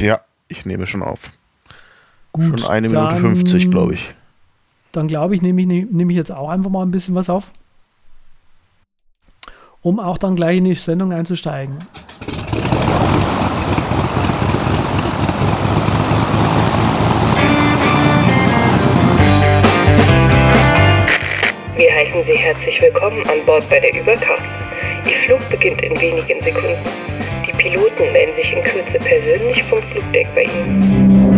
Ja, ich nehme schon auf. Gut, schon eine Minute 50, glaube ich. Dann glaube ich, nehme ich, nehme ich jetzt auch einfach mal ein bisschen was auf. Um auch dann gleich in die Sendung einzusteigen. Wir heißen Sie herzlich willkommen an Bord bei der Überkraft. Ihr Flug beginnt in wenigen Sekunden. Piloten melden sich in Kürze persönlich vom Flugdeck bei Ihnen.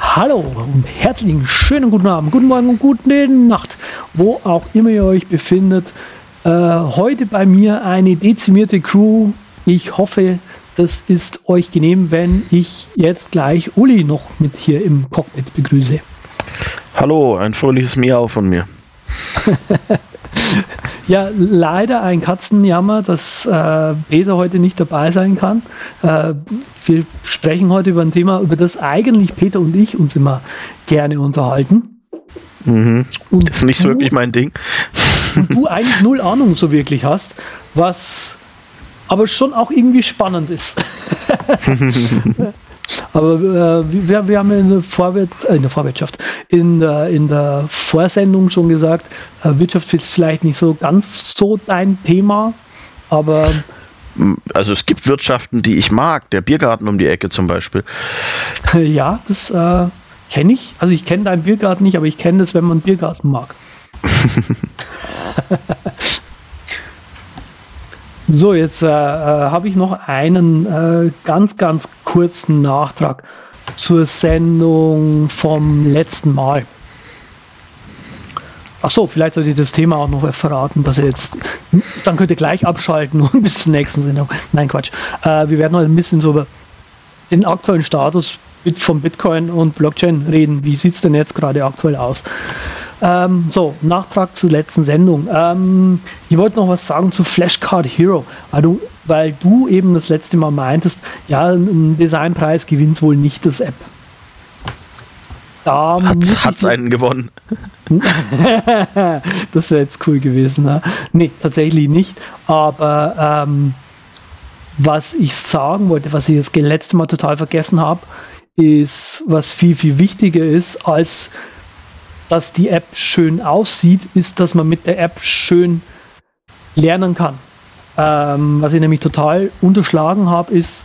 Hallo und herzlichen schönen guten Abend, guten Morgen und gute Nacht, wo auch immer ihr euch befindet. Äh, heute bei mir eine dezimierte Crew. Ich hoffe, das ist euch genehm, wenn ich jetzt gleich Uli noch mit hier im Cockpit begrüße. Hallo, ein fröhliches Miau von mir. Ja, leider ein Katzenjammer, dass äh, Peter heute nicht dabei sein kann. Äh, wir sprechen heute über ein Thema, über das eigentlich Peter und ich uns immer gerne unterhalten. Mhm. Und Ist nicht du, wirklich mein Ding. und du eigentlich null Ahnung so wirklich hast, was aber schon auch irgendwie spannend ist. aber äh, wir, wir haben in der, Vorwärt, äh, in der Vorwirtschaft, in der, in der Vorsendung schon gesagt, äh, Wirtschaft ist vielleicht nicht so ganz so dein Thema, aber Also es gibt Wirtschaften, die ich mag. Der Biergarten um die Ecke zum Beispiel. ja, das äh, kenne ich. Also ich kenne deinen Biergarten nicht, aber ich kenne das, wenn man einen Biergarten mag. so, jetzt äh, äh, habe ich noch einen äh, ganz, ganz kurzen Nachtrag zur Sendung vom letzten Mal. Ach so, vielleicht sollte ich das Thema auch noch verraten, dass ihr jetzt, dann könnt ihr gleich abschalten und bis zur nächsten Sendung. Nein, Quatsch. Äh, wir werden heute ein bisschen so über den aktuellen Status von Bitcoin und Blockchain reden. Wie sieht es denn jetzt gerade aktuell aus? Ähm, so, Nachtrag zur letzten Sendung. Ähm, ich wollte noch was sagen zu Flashcard Hero, weil du, weil du eben das letzte Mal meintest, ja, ein Designpreis gewinnt wohl nicht das App. Da Hat es einen gewonnen? das wäre jetzt cool gewesen. Ne? Nee, tatsächlich nicht. Aber ähm, was ich sagen wollte, was ich das letzte Mal total vergessen habe, ist, was viel, viel wichtiger ist, als dass die App schön aussieht, ist, dass man mit der App schön lernen kann. Ähm, was ich nämlich total unterschlagen habe, ist,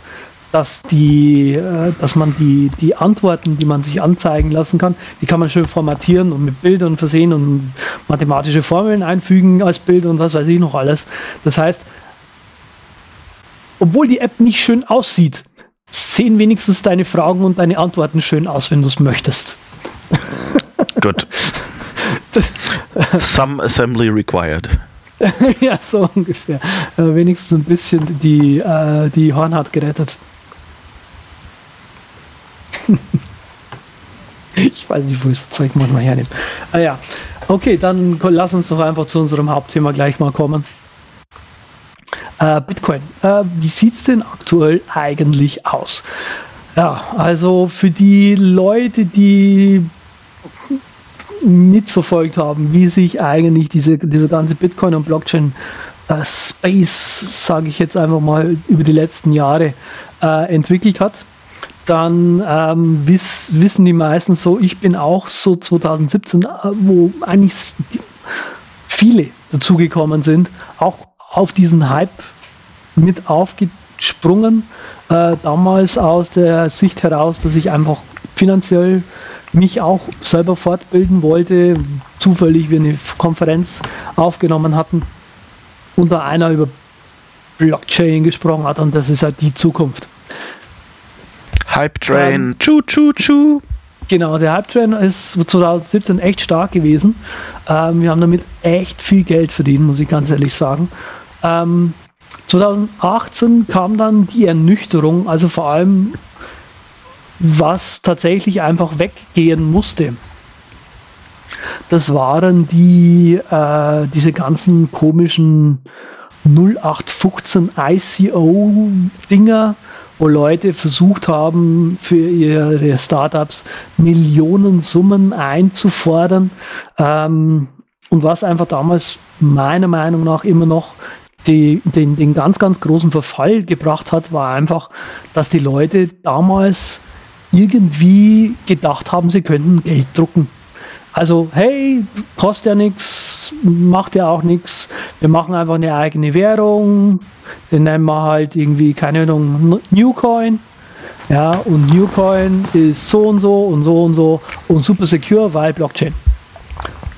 dass die, äh, dass man die, die Antworten, die man sich anzeigen lassen kann, die kann man schön formatieren und mit Bildern versehen und mathematische Formeln einfügen als Bild und was weiß ich noch alles. Das heißt, obwohl die App nicht schön aussieht, sehen wenigstens deine Fragen und deine Antworten schön aus, wenn du es möchtest. Gut. Some assembly required. ja, so ungefähr. Äh, wenigstens ein bisschen die, äh, die Hornhaut gerettet. ich weiß nicht, wo ich so Zeug manchmal hernehme. Ah ja, okay, dann lass uns doch einfach zu unserem Hauptthema gleich mal kommen. Äh, Bitcoin. Äh, wie sieht es denn aktuell eigentlich aus? Ja, also für die Leute, die mitverfolgt haben, wie sich eigentlich diese, dieser ganze Bitcoin und Blockchain äh, sage ich jetzt einfach mal, über die letzten Jahre äh, entwickelt hat, dann ähm, wiss, wissen die meisten so, ich bin auch so 2017, äh, wo eigentlich viele dazugekommen sind, auch auf diesen Hype mit aufgesprungen. Äh, damals aus der Sicht heraus, dass ich einfach finanziell mich auch selber fortbilden wollte. Zufällig wir eine Konferenz aufgenommen hatten und da einer über Blockchain gesprochen hat und das ist halt die Zukunft. Hype Train. Chu, chu, chu. Genau, der Hype-Train ist 2017 echt stark gewesen. Ähm, wir haben damit echt viel Geld verdient, muss ich ganz ehrlich sagen. Ähm, 2018 kam dann die Ernüchterung, also vor allem, was tatsächlich einfach weggehen musste. Das waren die, äh, diese ganzen komischen 0815 ICO-Dinger, wo Leute versucht haben, für ihre Startups Millionensummen einzufordern. Ähm, und was einfach damals meiner Meinung nach immer noch die, den, den ganz, ganz großen Verfall gebracht hat, war einfach, dass die Leute damals irgendwie gedacht haben, sie könnten Geld drucken. Also, hey, kostet ja nichts, macht ja auch nichts. Wir machen einfach eine eigene Währung. Den nennen wir halt irgendwie, keine Ahnung, Newcoin. Ja, und Newcoin ist so und so und so und so und super secure, weil Blockchain.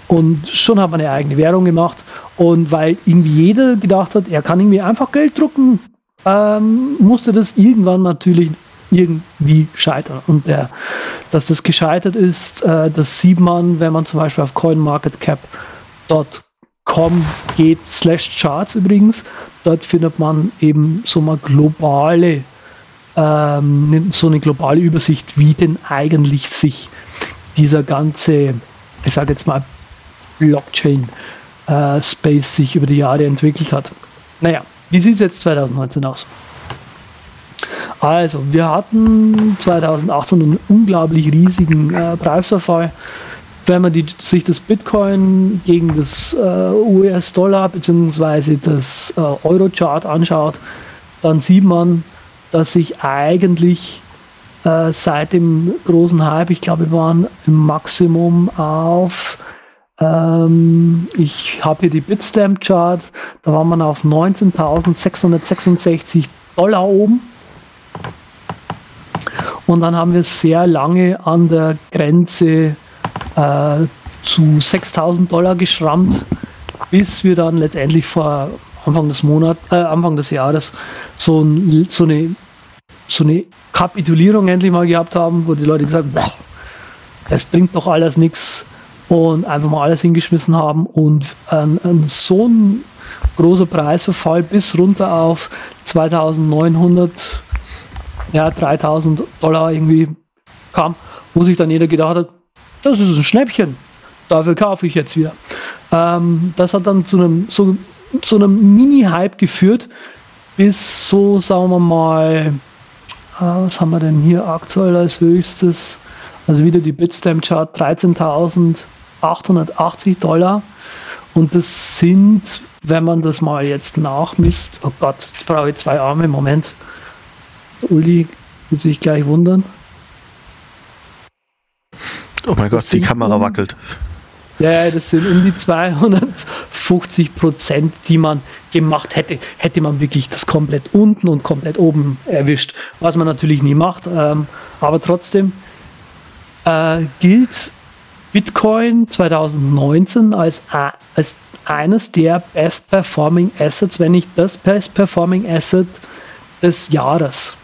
Und schon hat man eine eigene Währung gemacht. Und weil irgendwie jeder gedacht hat, er kann irgendwie einfach Geld drucken, ähm, musste das irgendwann natürlich irgendwie scheitern. Und der, dass das gescheitert ist, äh, das sieht man, wenn man zum Beispiel auf coinmarketcap.com geht, slash charts übrigens. Dort findet man eben so mal globale, ähm, so eine globale Übersicht, wie denn eigentlich sich dieser ganze, ich sage jetzt mal, Blockchain äh, sich über die Jahre entwickelt hat. Naja, wie sieht es jetzt 2019 aus? Also, wir hatten 2018 einen unglaublich riesigen äh, Preisverfall. Wenn man die, sich das Bitcoin gegen das äh, US-Dollar bzw. das äh, Euro-Chart anschaut, dann sieht man, dass sich eigentlich äh, seit dem großen Hype, ich glaube, wir waren im Maximum auf ähm, ich habe hier die Bitstamp Chart, da war man auf 19.666 Dollar oben. Und dann haben wir sehr lange an der Grenze äh, zu 6.000 Dollar geschrammt, bis wir dann letztendlich vor Anfang des Monats, äh, Anfang des Jahres so, ein, so, eine, so eine Kapitulierung endlich mal gehabt haben, wo die Leute gesagt haben, das bringt doch alles nichts und einfach mal alles hingeschmissen haben und ähm, so ein großer Preisverfall bis runter auf 2900, ja 3000 Dollar irgendwie kam, wo sich dann jeder gedacht hat, das ist ein Schnäppchen, dafür kaufe ich jetzt wieder. Ähm, das hat dann zu einem, so, zu einem Mini-Hype geführt, bis so, sagen wir mal, äh, was haben wir denn hier aktuell als höchstes? Also wieder die Bitstamp-Chart 13.000 880 Dollar. Und das sind, wenn man das mal jetzt nachmisst, oh Gott, jetzt brauche ich zwei Arme, Moment. Uli wird sich gleich wundern. Oh mein Gott, die Kamera um, wackelt. Ja, das sind um die 250 Prozent, die man gemacht hätte. Hätte man wirklich das komplett unten und komplett oben erwischt. Was man natürlich nie macht. Ähm, aber trotzdem äh, gilt Bitcoin 2019 als, als eines der Best Performing Assets, wenn nicht das Best Performing Asset des Jahres.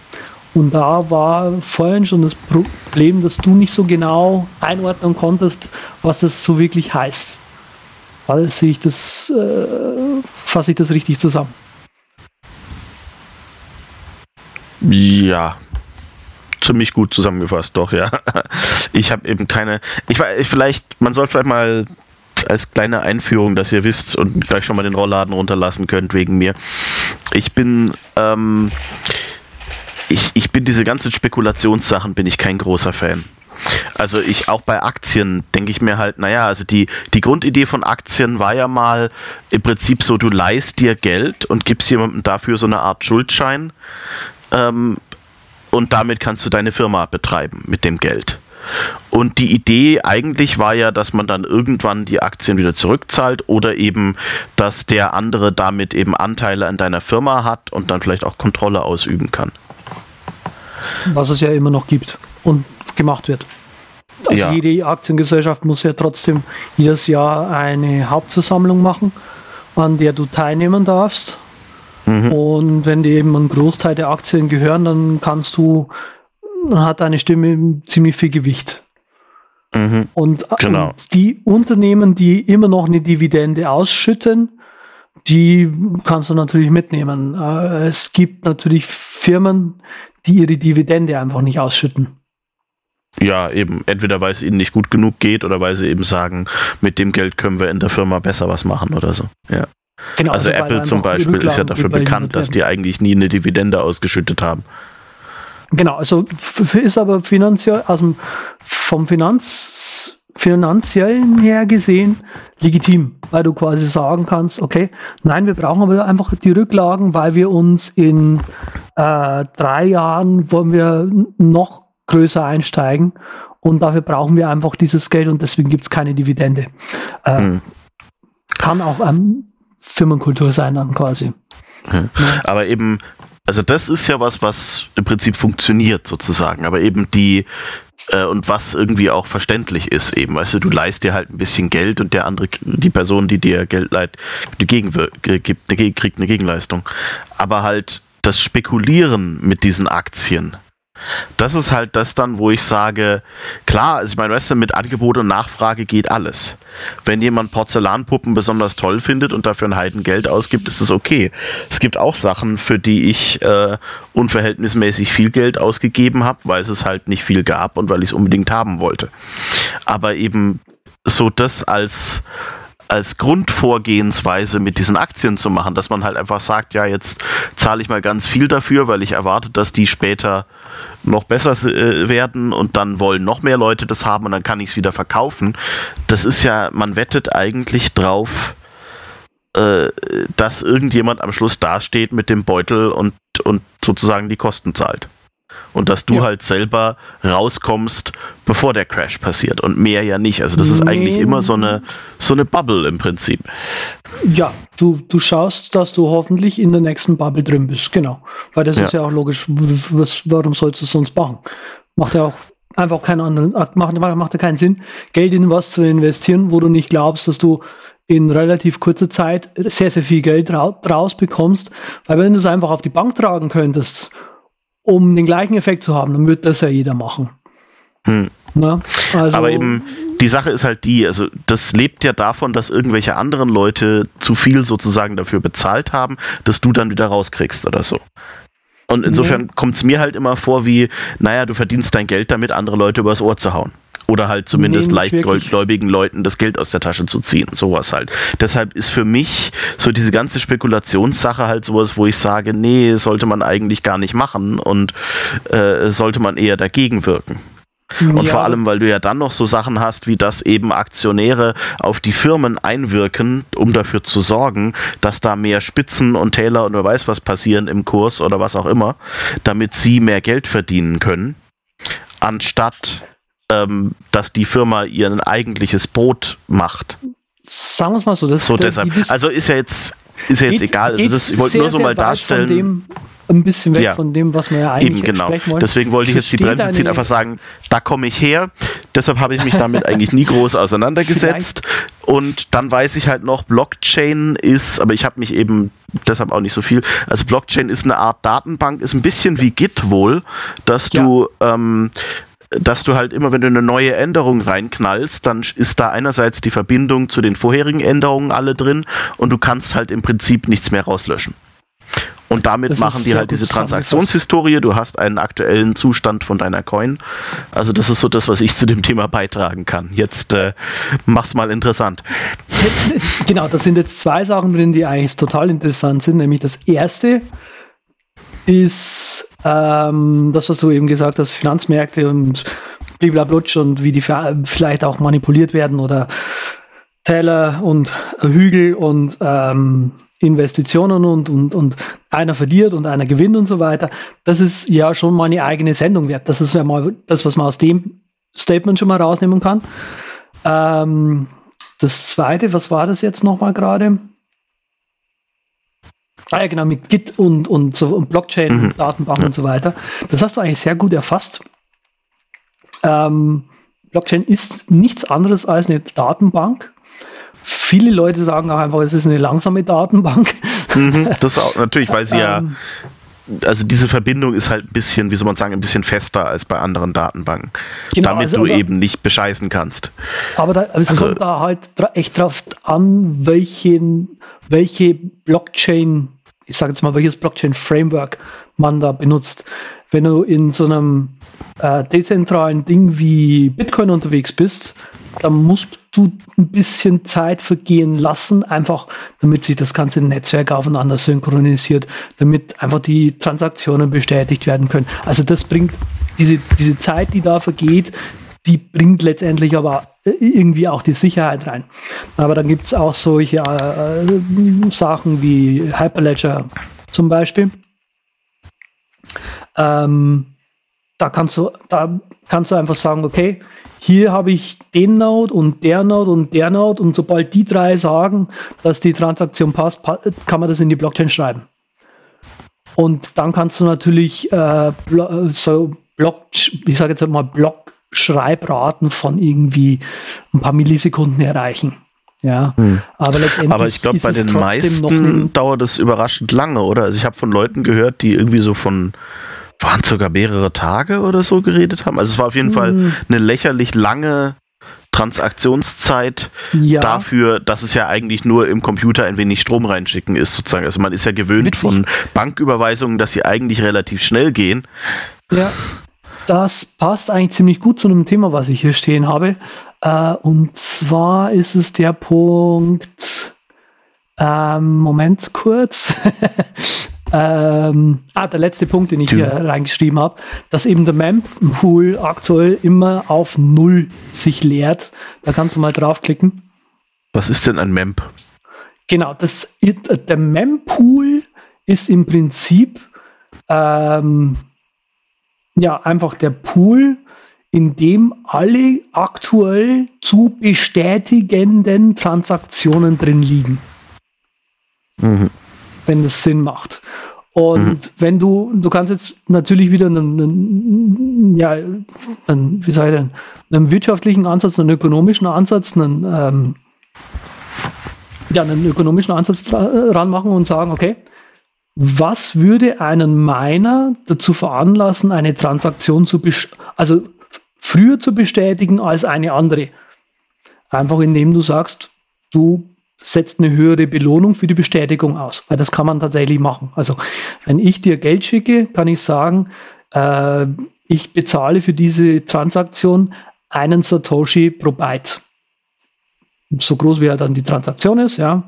Und da war vorhin schon das Problem, dass du nicht so genau einordnen konntest, was das so wirklich heißt. Also sehe ich das, äh, fasse ich das richtig zusammen? Ja, ziemlich gut zusammengefasst, doch, ja. Ich habe eben keine. Ich weiß, vielleicht, man soll vielleicht mal als kleine Einführung, dass ihr wisst und gleich schon mal den Rollladen runterlassen könnt wegen mir. Ich bin, ähm, ich, ich bin diese ganzen Spekulationssachen bin ich kein großer Fan. Also ich auch bei Aktien denke ich mir halt, naja, also die, die Grundidee von Aktien war ja mal im Prinzip so, du leihst dir Geld und gibst jemandem dafür so eine Art Schuldschein. Ähm, und damit kannst du deine Firma betreiben mit dem Geld. Und die Idee eigentlich war ja, dass man dann irgendwann die Aktien wieder zurückzahlt oder eben, dass der andere damit eben Anteile an deiner Firma hat und dann vielleicht auch Kontrolle ausüben kann. Was es ja immer noch gibt und gemacht wird. Also ja. jede Aktiengesellschaft muss ja trotzdem jedes Jahr eine Hauptversammlung machen, an der du teilnehmen darfst. Mhm. Und wenn dir eben ein Großteil der Aktien gehören, dann kannst du, dann hat deine Stimme ziemlich viel Gewicht. Mhm. Und, genau. und die Unternehmen, die immer noch eine Dividende ausschütten, die kannst du natürlich mitnehmen. Äh, es gibt natürlich Firmen, die ihre Dividende einfach nicht ausschütten. Ja, eben. Entweder weil es ihnen nicht gut genug geht oder weil sie eben sagen, mit dem Geld können wir in der Firma besser was machen oder so. Ja. Genau, also, also Apple zum Beispiel ist ja dafür bekannt, dass die eigentlich nie eine Dividende ausgeschüttet haben. Genau, also ist aber finanziell, also vom Finanz, finanziellen her gesehen legitim, weil du quasi sagen kannst, okay, nein, wir brauchen aber einfach die Rücklagen, weil wir uns in äh, drei Jahren wollen wir noch größer einsteigen und dafür brauchen wir einfach dieses Geld und deswegen gibt es keine Dividende. Äh, hm. Kann auch ähm, Firmenkultur sein dann quasi. Ja. Aber eben also das ist ja was, was im Prinzip funktioniert sozusagen, aber eben die äh, und was irgendwie auch verständlich ist eben, weißt du, du leist dir halt ein bisschen Geld und der andere, die Person, die dir Geld leiht, die Gegenwir gibt, eine, kriegt eine Gegenleistung. Aber halt das Spekulieren mit diesen Aktien, das ist halt das dann, wo ich sage, klar, also ich meine, weißt du, mit Angebot und Nachfrage geht alles. Wenn jemand Porzellanpuppen besonders toll findet und dafür ein Heidengeld ausgibt, ist das okay. Es gibt auch Sachen, für die ich äh, unverhältnismäßig viel Geld ausgegeben habe, weil es halt nicht viel gab und weil ich es unbedingt haben wollte. Aber eben so das als als Grundvorgehensweise mit diesen Aktien zu machen, dass man halt einfach sagt, ja, jetzt zahle ich mal ganz viel dafür, weil ich erwarte, dass die später noch besser äh, werden und dann wollen noch mehr Leute das haben und dann kann ich es wieder verkaufen. Das ist ja, man wettet eigentlich drauf, äh, dass irgendjemand am Schluss dasteht mit dem Beutel und, und sozusagen die Kosten zahlt und dass du ja. halt selber rauskommst, bevor der Crash passiert und mehr ja nicht. Also das ist nee. eigentlich immer so eine, so eine Bubble im Prinzip. Ja, du, du schaust, dass du hoffentlich in der nächsten Bubble drin bist, genau. Weil das ja. ist ja auch logisch, was, warum sollst du es sonst machen? Macht ja auch einfach keinen anderen, macht, macht ja keinen Sinn, Geld in was zu investieren, wo du nicht glaubst, dass du in relativ kurzer Zeit sehr, sehr viel Geld rausbekommst. Weil wenn du es einfach auf die Bank tragen könntest um den gleichen Effekt zu haben, dann wird das ja jeder machen. Hm. Also, Aber eben, die Sache ist halt die, also das lebt ja davon, dass irgendwelche anderen Leute zu viel sozusagen dafür bezahlt haben, dass du dann wieder rauskriegst oder so. Und insofern nee. kommt es mir halt immer vor wie, naja, du verdienst dein Geld damit, andere Leute übers Ohr zu hauen oder halt zumindest nee, leichtgläubigen Leuten das Geld aus der Tasche zu ziehen. Sowas halt. Deshalb ist für mich so diese ganze Spekulationssache halt sowas, wo ich sage, nee, sollte man eigentlich gar nicht machen und äh, sollte man eher dagegen wirken. Und ja. vor allem, weil du ja dann noch so Sachen hast, wie dass eben Aktionäre auf die Firmen einwirken, um dafür zu sorgen, dass da mehr Spitzen und Täler und wer weiß was passieren im Kurs oder was auch immer, damit sie mehr Geld verdienen können, anstatt ähm, dass die Firma ihr eigentliches Brot macht. Sagen wir es mal so. Das, so deshalb. Also ist ja jetzt, ist ja jetzt geht, egal. Also das, ich wollte nur so mal darstellen. Dem, ein bisschen weg ja. von dem, was wir ja eigentlich Eben, genau. sprechen wollen. Deswegen wollte ich, ich jetzt die Bremse ziehen, einfach sagen, da komme ich her. Deshalb habe ich mich damit eigentlich nie groß auseinandergesetzt. Und dann weiß ich halt noch, Blockchain ist, aber ich habe mich eben deshalb auch nicht so viel. Also Blockchain ist eine Art Datenbank, ist ein bisschen wie Git wohl, dass ja. du ähm, dass du halt immer, wenn du eine neue Änderung reinknallst, dann ist da einerseits die Verbindung zu den vorherigen Änderungen alle drin und du kannst halt im Prinzip nichts mehr rauslöschen. Und damit das machen die halt diese Transaktionshistorie. Du hast einen aktuellen Zustand von deiner Coin. Also das ist so das, was ich zu dem Thema beitragen kann. Jetzt äh, mach's mal interessant. Genau, da sind jetzt zwei Sachen drin, die eigentlich total interessant sind. Nämlich das erste ist ähm, das, was du eben gesagt hast, Finanzmärkte und bliblablutsch und wie die vielleicht auch manipuliert werden oder Täler und Hügel und ähm, Investitionen und, und, und einer verliert und einer gewinnt und so weiter. Das ist ja schon mal eine eigene Sendung wert. Das ist ja mal das, was man aus dem Statement schon mal rausnehmen kann. Ähm, das zweite, was war das jetzt nochmal gerade? Ah ja, genau, mit Git und, und, so, und Blockchain, mhm. Datenbank und so weiter. Das hast du eigentlich sehr gut erfasst. Ähm, Blockchain ist nichts anderes als eine Datenbank. Viele Leute sagen auch einfach, es ist eine langsame Datenbank. Mhm, das auch, natürlich, weil sie ja, ähm. also diese Verbindung ist halt ein bisschen, wie soll man sagen, ein bisschen fester als bei anderen Datenbanken. Genau, damit also, du aber, eben nicht bescheißen kannst. Aber da, es also, kommt da halt echt drauf an, welchen, welche Blockchain ich sage jetzt mal, welches Blockchain-Framework man da benutzt. Wenn du in so einem äh, dezentralen Ding wie Bitcoin unterwegs bist, da musst du ein bisschen Zeit vergehen lassen, einfach damit sich das ganze Netzwerk aufeinander synchronisiert, damit einfach die Transaktionen bestätigt werden können. Also das bringt diese, diese Zeit, die da vergeht, die bringt letztendlich aber irgendwie auch die Sicherheit rein. Aber dann gibt es auch solche äh, äh, Sachen wie Hyperledger zum Beispiel. Ähm, da kannst du, da kannst du einfach sagen, okay, hier habe ich den Node und der Node und der Node und sobald die drei sagen, dass die Transaktion passt, kann man das in die Blockchain schreiben. Und dann kannst du natürlich äh, so Block, ich sage jetzt mal Block-Schreibraten von irgendwie ein paar Millisekunden erreichen. Ja, hm. aber letztendlich. Aber ich glaube, bei den meisten dauert es überraschend lange, oder? Also ich habe von Leuten gehört, die irgendwie so von waren es sogar mehrere Tage oder so geredet haben. Also es war auf jeden hm. Fall eine lächerlich lange Transaktionszeit ja. dafür, dass es ja eigentlich nur im Computer ein wenig Strom reinschicken ist, sozusagen. Also man ist ja gewöhnt Witzig. von Banküberweisungen, dass sie eigentlich relativ schnell gehen. Ja, das passt eigentlich ziemlich gut zu einem Thema, was ich hier stehen habe. Äh, und zwar ist es der Punkt, ähm, Moment kurz. ähm, ah, der letzte Punkt, den ich hier reingeschrieben habe, dass eben der Mempool aktuell immer auf Null sich leert. Da kannst du mal draufklicken. Was ist denn ein Memp? Genau, das, der Mempool ist im Prinzip ähm, ja einfach der Pool, in dem alle aktuell zu bestätigenden Transaktionen drin liegen. Mhm. Wenn das Sinn macht. Und mhm. wenn du, du kannst jetzt natürlich wieder einen, einen ja, einen, wie ich denn, einen wirtschaftlichen Ansatz, einen ökonomischen Ansatz, einen, ähm, ja, einen ökonomischen Ansatz ranmachen und sagen, okay, was würde einen Miner dazu veranlassen, eine Transaktion zu, also früher zu bestätigen als eine andere? Einfach indem du sagst, du setzt eine höhere Belohnung für die Bestätigung aus, weil das kann man tatsächlich machen. Also wenn ich dir Geld schicke, kann ich sagen, äh, ich bezahle für diese Transaktion einen Satoshi pro Byte. So groß wie ja dann die Transaktion ist, ja,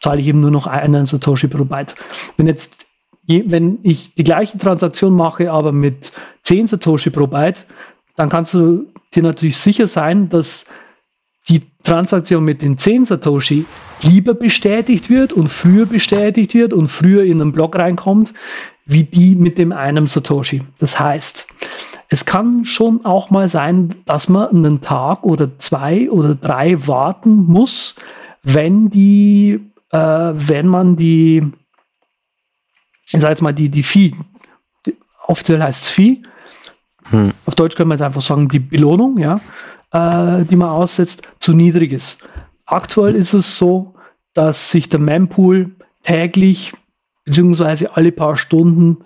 zahle ich eben nur noch einen Satoshi pro Byte. Wenn jetzt, wenn ich die gleiche Transaktion mache, aber mit 10 Satoshi pro Byte, dann kannst du dir natürlich sicher sein, dass die Transaktion mit den 10 Satoshi lieber bestätigt wird und früher bestätigt wird und früher in einen Block reinkommt, wie die mit dem einen Satoshi. Das heißt, es kann schon auch mal sein, dass man einen Tag oder zwei oder drei warten muss, wenn die äh, wenn man die, ich sag jetzt mal, die, die Vieh, die, offiziell heißt es Vieh, hm. auf Deutsch können wir jetzt einfach sagen, die Belohnung, ja, äh, die man aussetzt, zu niedrig ist. Aktuell ist es so, dass sich der Mempool täglich beziehungsweise alle paar Stunden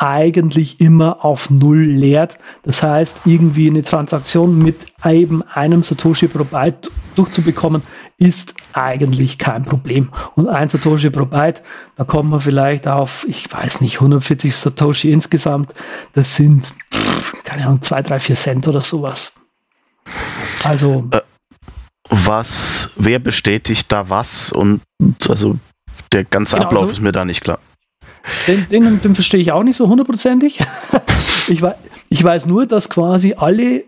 eigentlich immer auf Null leert. Das heißt, irgendwie eine Transaktion mit eben einem Satoshi pro Byte durchzubekommen, ist eigentlich kein Problem. Und ein Satoshi pro Byte, da kommt man vielleicht auf, ich weiß nicht, 140 Satoshi insgesamt. Das sind, pff, keine Ahnung, 2, 3, 4 Cent oder sowas. Also. Äh, was, wer bestätigt da was? Und also der ganze genau, Ablauf also, ist mir da nicht klar. Den, den, den verstehe ich auch nicht so hundertprozentig. ich, weiß, ich weiß nur, dass quasi alle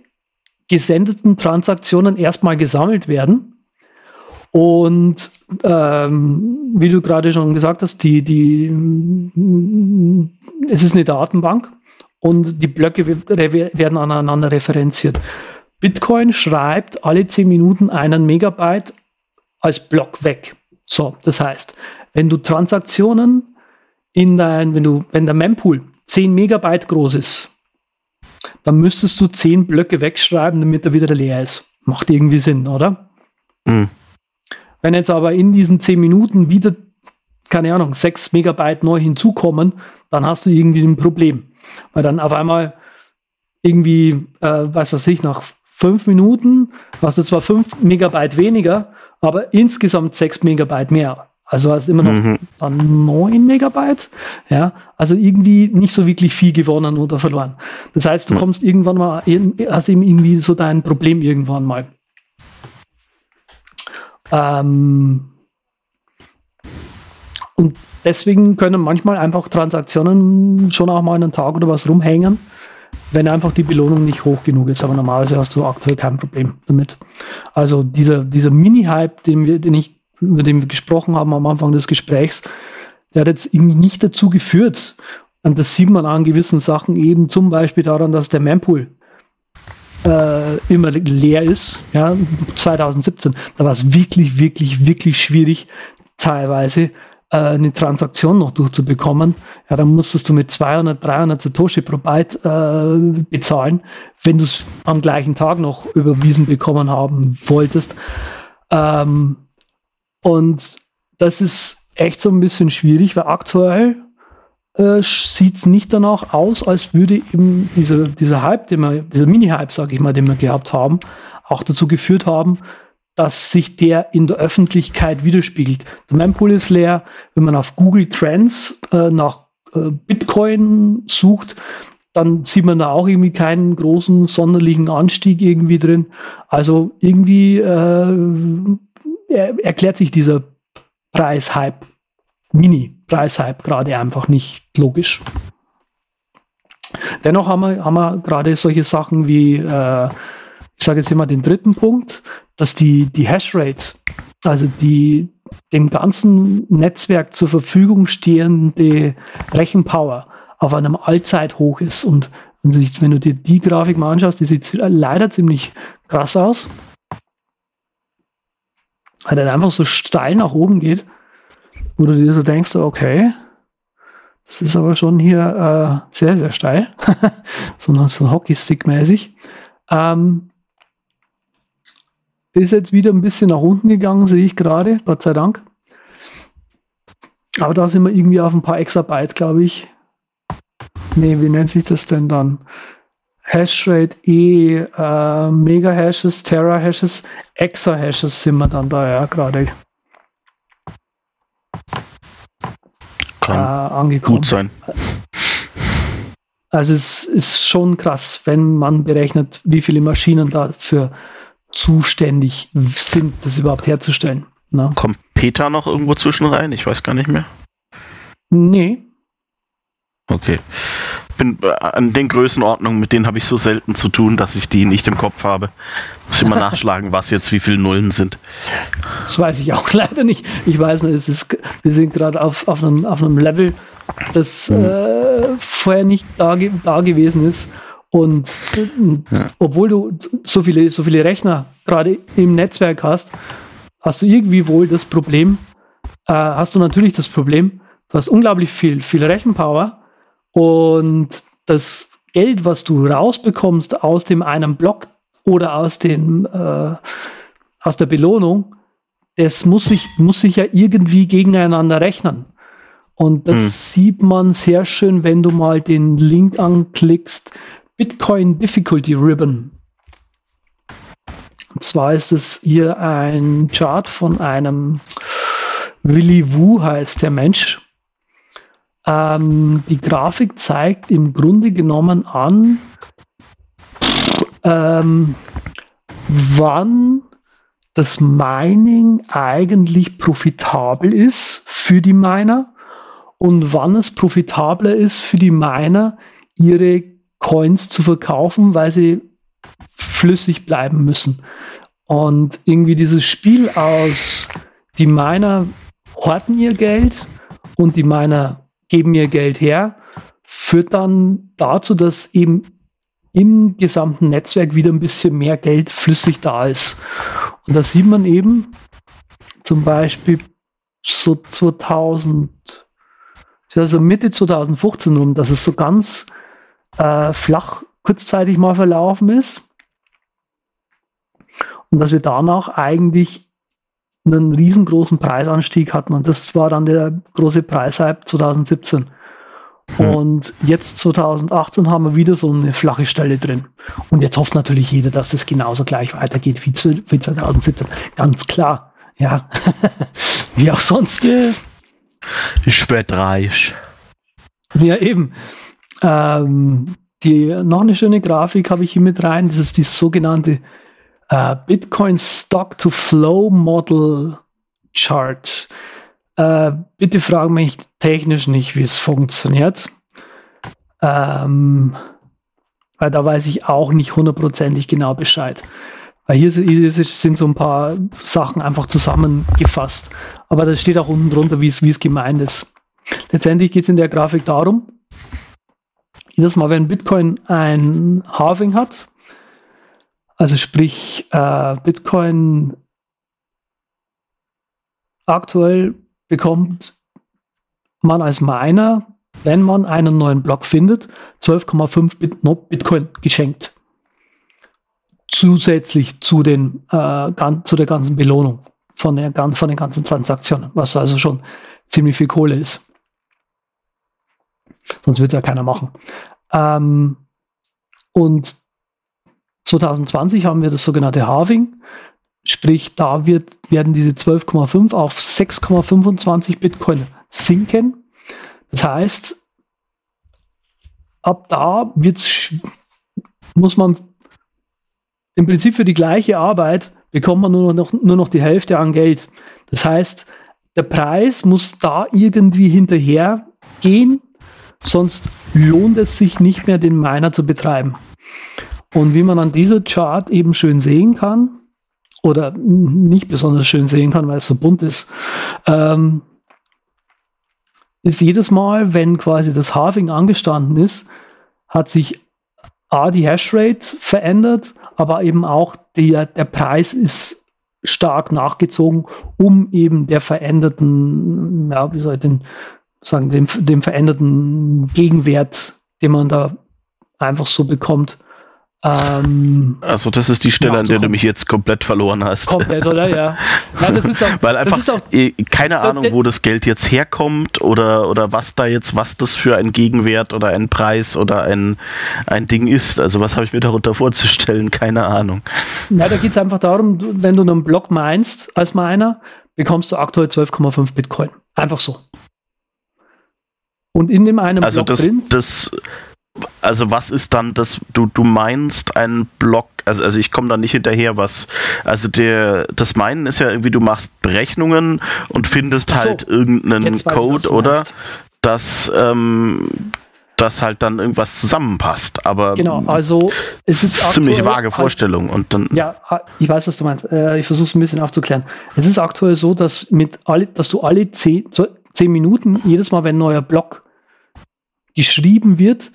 gesendeten Transaktionen erstmal gesammelt werden und ähm, wie du gerade schon gesagt hast, die, die, es ist eine Datenbank und die Blöcke werden aneinander referenziert. Bitcoin schreibt alle 10 Minuten einen Megabyte als Block weg. So, das heißt, wenn du Transaktionen in dein, wenn du, wenn der Mempool 10 Megabyte groß ist, dann müsstest du 10 Blöcke wegschreiben, damit er wieder leer ist. Macht irgendwie Sinn, oder? Mhm. Wenn jetzt aber in diesen zehn Minuten wieder, keine Ahnung, sechs Megabyte neu hinzukommen, dann hast du irgendwie ein Problem. Weil dann auf einmal irgendwie, äh, was weiß ich, nach fünf Minuten hast du zwar fünf Megabyte weniger, aber insgesamt sechs Megabyte mehr. Also hast immer noch mhm. dann neun Megabyte. Ja, also irgendwie nicht so wirklich viel gewonnen oder verloren. Das heißt, du kommst irgendwann mal, hast eben irgendwie so dein Problem irgendwann mal. Ähm, und deswegen können manchmal einfach Transaktionen schon auch mal einen Tag oder was rumhängen, wenn einfach die Belohnung nicht hoch genug ist. Aber normalerweise hast du aktuell kein Problem damit. Also dieser, dieser Mini-Hype, den, wir, den ich, über den wir gesprochen haben am Anfang des Gesprächs, der hat jetzt irgendwie nicht dazu geführt. Und das sieht man an gewissen Sachen eben zum Beispiel daran, dass der Mempool äh, immer leer ist. Ja, 2017, da war es wirklich, wirklich, wirklich schwierig, teilweise äh, eine Transaktion noch durchzubekommen. Ja, dann musstest du mit 200, 300 Satoshi pro Byte äh, bezahlen, wenn du es am gleichen Tag noch überwiesen bekommen haben wolltest. Ähm, und das ist echt so ein bisschen schwierig, weil aktuell äh, sieht es nicht danach aus, als würde eben dieser, dieser Hype, den wir, dieser Mini-Hype, sage ich mal, den wir gehabt haben, auch dazu geführt haben, dass sich der in der Öffentlichkeit widerspiegelt. Der Mempool ist leer. Wenn man auf Google Trends äh, nach äh, Bitcoin sucht, dann sieht man da auch irgendwie keinen großen sonderlichen Anstieg irgendwie drin. Also irgendwie äh, erklärt sich dieser Preishype, Mini-Preishype gerade einfach nicht logisch. Dennoch haben wir, haben wir gerade solche Sachen wie, äh, ich sage jetzt immer den dritten Punkt, dass die, die Hashrate, also die dem ganzen Netzwerk zur Verfügung stehende Rechenpower auf einem Allzeithoch ist. Und wenn du dir die Grafik mal anschaust, die sieht leider ziemlich krass aus. Weil der einfach so steil nach oben geht, wo du dir so denkst, okay, das ist aber schon hier äh, sehr, sehr steil. so, so Hockeystick-mäßig. Ähm, ist jetzt wieder ein bisschen nach unten gegangen, sehe ich gerade, Gott sei Dank. Aber da sind wir irgendwie auf ein paar Exabyte, glaube ich. Nee, wie nennt sich das denn dann? Hashrate E, äh, Mega-Hashes, Tera-Hashes, Exa-Hashes sind wir dann da ja gerade Kann äh, angekommen. Gut sein. Also es ist schon krass, wenn man berechnet, wie viele Maschinen dafür zuständig sind, das überhaupt herzustellen. Ne? Kommt Peter noch irgendwo zwischen rein? Ich weiß gar nicht mehr. Nee. Okay. Bin äh, an den Größenordnungen, mit denen habe ich so selten zu tun, dass ich die nicht im Kopf habe. Muss immer nachschlagen, was jetzt wie viele Nullen sind. Das weiß ich auch leider nicht. Ich weiß nicht, es ist, wir sind gerade auf, auf, einem, auf einem Level, das hm. äh, vorher nicht da, da gewesen ist. Und ja. obwohl du so viele, so viele Rechner gerade im Netzwerk hast, hast du irgendwie wohl das Problem, äh, hast du natürlich das Problem, du hast unglaublich viel, viel Rechenpower und das Geld, was du rausbekommst aus dem einen Block oder aus dem, äh, aus der Belohnung, das muss sich, muss sich ja irgendwie gegeneinander rechnen. Und das hm. sieht man sehr schön, wenn du mal den Link anklickst, Bitcoin Difficulty Ribbon. Und zwar ist es hier ein Chart von einem Willy Wu heißt der Mensch. Ähm, die Grafik zeigt im Grunde genommen an, ähm, wann das Mining eigentlich profitabel ist für die Miner und wann es profitabler ist für die Miner, ihre Coins zu verkaufen, weil sie flüssig bleiben müssen. Und irgendwie dieses Spiel aus, die Miner horten ihr Geld und die Miner geben ihr Geld her, führt dann dazu, dass eben im gesamten Netzwerk wieder ein bisschen mehr Geld flüssig da ist. Und da sieht man eben zum Beispiel so 2000, also Mitte 2015 rum, dass es so ganz äh, flach kurzzeitig mal verlaufen ist. Und dass wir danach eigentlich einen riesengroßen Preisanstieg hatten. Und das war dann der große Preishype 2017. Hm. Und jetzt 2018 haben wir wieder so eine flache Stelle drin. Und jetzt hofft natürlich jeder, dass es genauso gleich weitergeht wie, wie 2017. Ganz klar. Ja. wie auch sonst. Ich werde reich. Ja, eben. Ähm, die, noch eine schöne Grafik habe ich hier mit rein. Das ist die sogenannte äh, Bitcoin Stock to Flow Model Chart. Äh, bitte fragen mich technisch nicht, wie es funktioniert. Ähm, weil da weiß ich auch nicht hundertprozentig genau Bescheid. Weil hier sind so ein paar Sachen einfach zusammengefasst. Aber da steht auch unten drunter, wie es, wie es gemeint ist. Letztendlich geht es in der Grafik darum, jedes Mal, wenn Bitcoin ein Halving hat, also sprich äh, Bitcoin aktuell bekommt man als Miner, wenn man einen neuen Block findet, 12,5 Bit Bitcoin geschenkt. Zusätzlich zu, den, äh, zu der ganzen Belohnung von, der, von den ganzen Transaktionen, was also schon ziemlich viel Kohle ist. Sonst wird ja keiner machen. Ähm, und 2020 haben wir das sogenannte Halving. Sprich, da wird, werden diese 12,5 auf 6,25 Bitcoin sinken. Das heißt, ab da wird's, muss man im Prinzip für die gleiche Arbeit bekommt man nur noch, nur noch die Hälfte an Geld. Das heißt, der Preis muss da irgendwie hinterher gehen, sonst lohnt es sich nicht mehr, den Miner zu betreiben. Und wie man an dieser Chart eben schön sehen kann, oder nicht besonders schön sehen kann, weil es so bunt ist, ähm, ist jedes Mal, wenn quasi das Halving angestanden ist, hat sich A, die Hashrate verändert, aber eben auch der, der Preis ist stark nachgezogen, um eben der veränderten, ja, wie soll ich denn sagen, dem, dem veränderten Gegenwert, den man da einfach so bekommt, ähm, also das ist die Stelle, an der du mich jetzt komplett verloren hast. Komplett, oder? Ja. Nein, das ist auch, Weil einfach auch, eh, keine Ahnung, wo das Geld jetzt herkommt oder, oder was da jetzt, was das für ein Gegenwert oder ein Preis oder ein, ein Ding ist. Also was habe ich mir darunter vorzustellen? Keine Ahnung. Na, da geht es einfach darum, wenn du einen Block meinst als Miner, bekommst du aktuell 12,5 Bitcoin. Einfach so. Und in dem einen also Block das, drin. Das, also was ist dann das, du, du meinst einen Block, also, also ich komme da nicht hinterher, was, also der, das Meinen ist ja irgendwie, du machst Berechnungen und findest so, halt irgendeinen Code, ich, oder? Dass, ähm, dass halt dann irgendwas zusammenpasst. Aber genau, also es ist aktuell, ziemlich vage Vorstellung und dann. Ja, ich weiß, was du meinst. Äh, ich versuche es ein bisschen aufzuklären. Es ist aktuell so, dass mit alle, dass du alle zehn, zehn Minuten jedes Mal, wenn ein neuer Block geschrieben wird,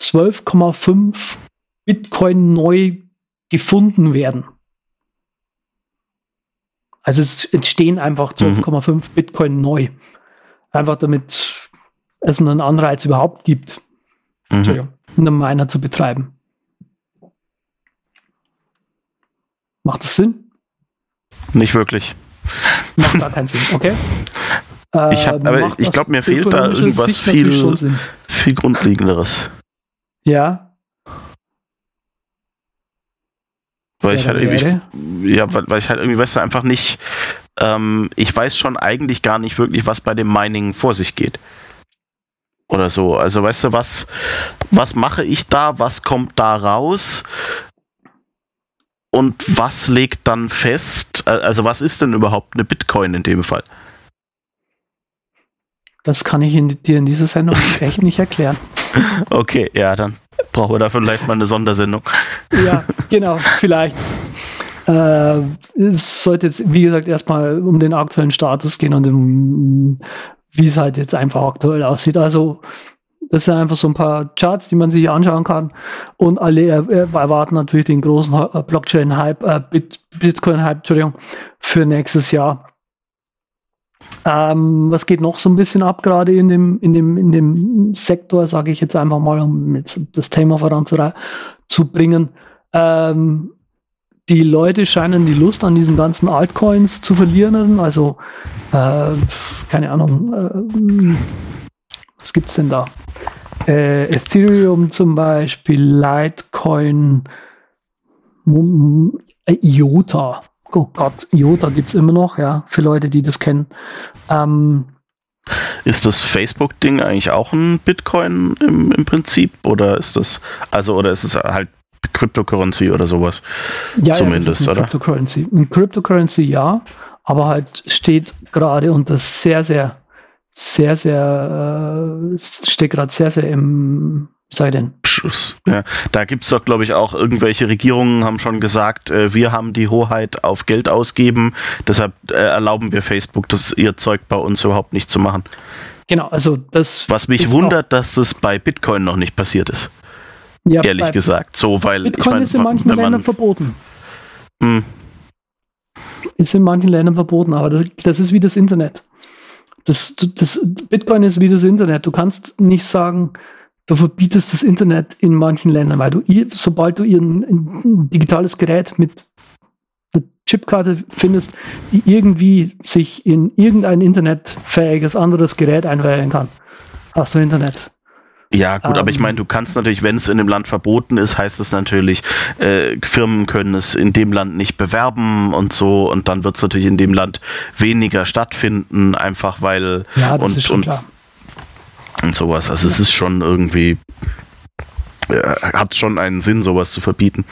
12,5 Bitcoin neu gefunden werden. Also es entstehen einfach 12,5 mhm. Bitcoin neu. Einfach damit es einen Anreiz überhaupt gibt, mhm. einen Miner zu betreiben. Macht das Sinn? Nicht wirklich. Macht gar keinen Sinn, okay? ich, hab, aber ich glaube, mir fehlt da irgendwas viel, viel Grundlegenderes. Ja. Weil ja, ich halt irgendwie, ja, weil, weil, ich halt irgendwie, weißt du, einfach nicht, ähm, ich weiß schon eigentlich gar nicht wirklich, was bei dem Mining vor sich geht. Oder so. Also, weißt du, was, was mache ich da, was kommt da raus? Und was legt dann fest? Also, was ist denn überhaupt eine Bitcoin in dem Fall? Das kann ich in, dir in dieser Sendung echt nicht erklären. Okay, ja, dann brauchen wir dafür vielleicht mal eine Sondersendung. Ja, genau, vielleicht. Äh, es sollte jetzt, wie gesagt, erstmal um den aktuellen Status gehen und um, wie es halt jetzt einfach aktuell aussieht. Also, das sind einfach so ein paar Charts, die man sich anschauen kann. Und alle erwarten natürlich den großen Blockchain-Hype, äh, Bitcoin-Hype, Entschuldigung, für nächstes Jahr. Ähm, was geht noch so ein bisschen ab, gerade in dem, in dem, in dem Sektor, sage ich jetzt einfach mal, um jetzt das Thema voranzubringen. Ähm, die Leute scheinen die Lust an diesen ganzen Altcoins zu verlieren. Also, äh, keine Ahnung, äh, was gibt's denn da? Äh, Ethereum zum Beispiel, Litecoin, IOTA oh Gott, IOTA gibt es immer noch, ja, für Leute, die das kennen. Ähm, ist das Facebook-Ding eigentlich auch ein Bitcoin im, im Prinzip? Oder ist das, also, oder ist es halt Cryptocurrency oder sowas. Ja, Zumindest, ja, oder? Cryptocurrency. Ein Cryptocurrency ja, aber halt steht gerade unter sehr, sehr, sehr, sehr, äh, steht gerade sehr, sehr im, sei denn. Ja, da gibt es doch, glaube ich, auch irgendwelche Regierungen haben schon gesagt, äh, wir haben die Hoheit auf Geld ausgeben, deshalb äh, erlauben wir Facebook, das ihr Zeug bei uns überhaupt nicht zu machen. Genau, also das. Was mich wundert, dass es bei Bitcoin noch nicht passiert ist, ja, ehrlich gesagt. So, weil Bitcoin ich mein, ist in manchen wenn Ländern man, verboten. Hm, Ist in manchen Ländern verboten, aber das, das ist wie das Internet. Das, das, Bitcoin ist wie das Internet. Du kannst nicht sagen, du verbietest das Internet in manchen Ländern, weil du, ihr- sobald du ihren, ein digitales Gerät mit einer Chipkarte findest, die irgendwie sich in irgendein internetfähiges anderes Gerät einwählen kann, hast du Internet. Ja, gut, aber ich Ähm. meine, du kannst natürlich, wenn es in dem Land verboten ist, heißt es natürlich, äh, Firmen können es in dem Land nicht bewerben und so und dann wird es natürlich in dem Land weniger stattfinden, einfach weil Ja, das und, ist schon und, klar. Und sowas. Also es ist schon irgendwie, äh, hat schon einen Sinn, sowas zu verbieten.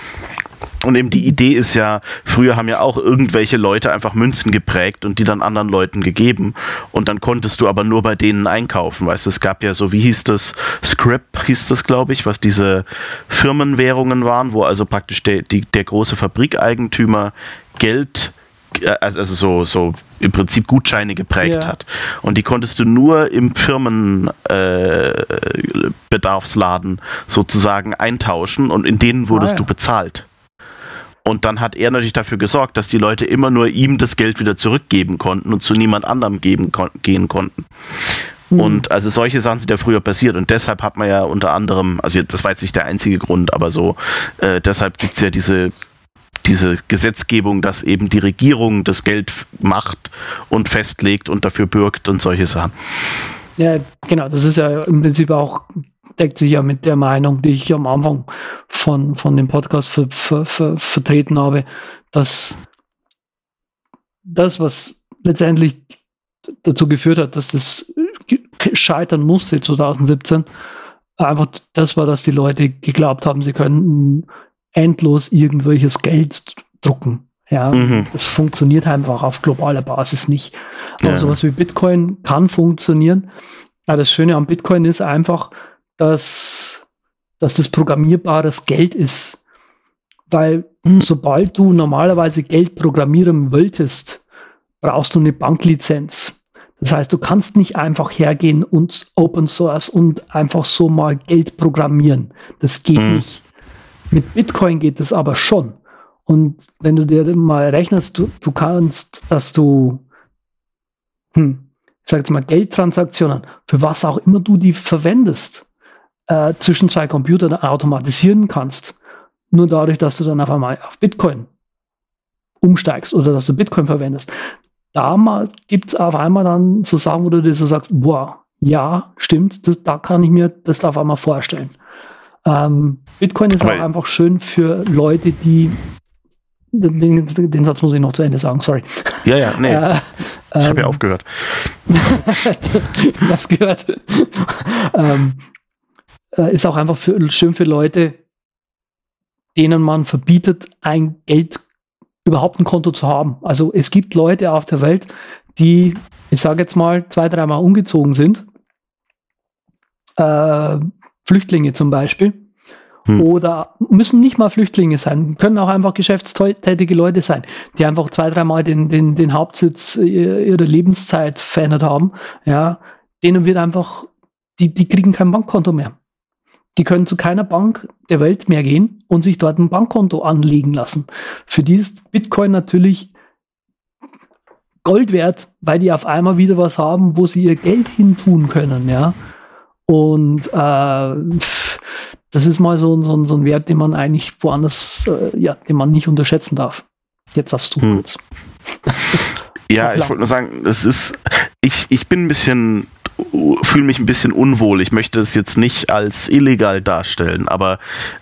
Und eben die Idee ist ja, früher haben ja auch irgendwelche Leute einfach Münzen geprägt und die dann anderen Leuten gegeben. Und dann konntest du aber nur bei denen einkaufen. Weißt du, es gab ja so, wie hieß das? Scrip hieß das, glaube ich, was diese Firmenwährungen waren, wo also praktisch der, die, der große Fabrikeigentümer Geld, äh, also also so, so im Prinzip Gutscheine geprägt Ja. hat. Und die konntest du nur im Firmenbedarfsladen äh, sozusagen eintauschen und in denen wurdest Ah, ja. du bezahlt. Und dann hat er natürlich dafür gesorgt, dass die Leute immer nur ihm das Geld wieder zurückgeben konnten und zu niemand anderem geben kon gehen konnten. Mhm. Und also solche Sachen sind ja früher passiert und deshalb hat man ja unter anderem, also das war jetzt nicht der einzige Grund, aber so, äh, deshalb gibt es ja diese, diese Gesetzgebung, dass eben die Regierung das Geld macht und festlegt und dafür bürgt und solche Sachen. Ja, genau, das ist ja im Prinzip auch, deckt sich ja mit der Meinung, die ich am Anfang von, von dem Podcast ver, ver, ver, vertreten habe, dass das, was letztendlich dazu geführt hat, dass das scheitern musste 2017, einfach das war, dass die Leute geglaubt haben, sie können endlos irgendwelches Geld drucken. Ja, Mhm. das funktioniert einfach auf globaler Basis nicht. Aber Ja. sowas wie Bitcoin kann funktionieren. Aber das Schöne am Bitcoin ist einfach, dass, dass das programmierbares Geld ist. Weil Mhm. sobald du normalerweise Geld programmieren wolltest, brauchst du eine Banklizenz. Das heißt, du kannst nicht einfach hergehen und Open Source und einfach so mal Geld programmieren. Das geht Mhm. nicht. Mit Bitcoin geht das aber schon. Und wenn du dir mal rechnest, du, du kannst, dass du, hm, ich sag jetzt mal, Geldtransaktionen, für was auch immer du die verwendest, äh, zwischen zwei Computern automatisieren kannst. Nur dadurch, dass du dann auf einmal auf Bitcoin umsteigst oder dass du Bitcoin verwendest. Da gibt es auf einmal dann zu sagen, wo du dir so sagst, boah, ja, stimmt, das, da kann ich mir das auf einmal vorstellen. Ähm, Bitcoin ist Aber- auch einfach schön für Leute, die den, den Satz muss ich noch zu Ende sagen, sorry. Ja, ja, nee, Äh, ich habe ja ähm, aufgehört. ich hab's gehört. ähm, äh, ist auch einfach für, schön für Leute, denen man verbietet, ein Geld überhaupt ein Konto zu haben. Also es gibt Leute auf der Welt, die, ich sage jetzt mal, zwei, dreimal umgezogen sind. Äh, Flüchtlinge zum Beispiel. Hm. Oder müssen nicht mal Flüchtlinge sein, können auch einfach geschäftstätige Leute sein, die einfach zwei, dreimal den, den, den Hauptsitz äh, ihrer Lebenszeit verändert haben. Ja, denen wird einfach, die, die kriegen kein Bankkonto mehr. Die können zu keiner Bank der Welt mehr gehen und sich dort ein Bankkonto anlegen lassen. Für die ist Bitcoin natürlich Gold wert, weil die auf einmal wieder was haben, wo sie ihr Geld hin tun können, ja. Und äh, das ist mal so, ein- so, so ein Wert, den man eigentlich woanders, äh, ja, den man nicht unterschätzen darf. Jetzt darfst du Hm. kurz. Ja, ich wollte nur sagen, es ist, ich, ich bin ein bisschen, fühle mich ein bisschen unwohl. Ich möchte es jetzt nicht als illegal darstellen, aber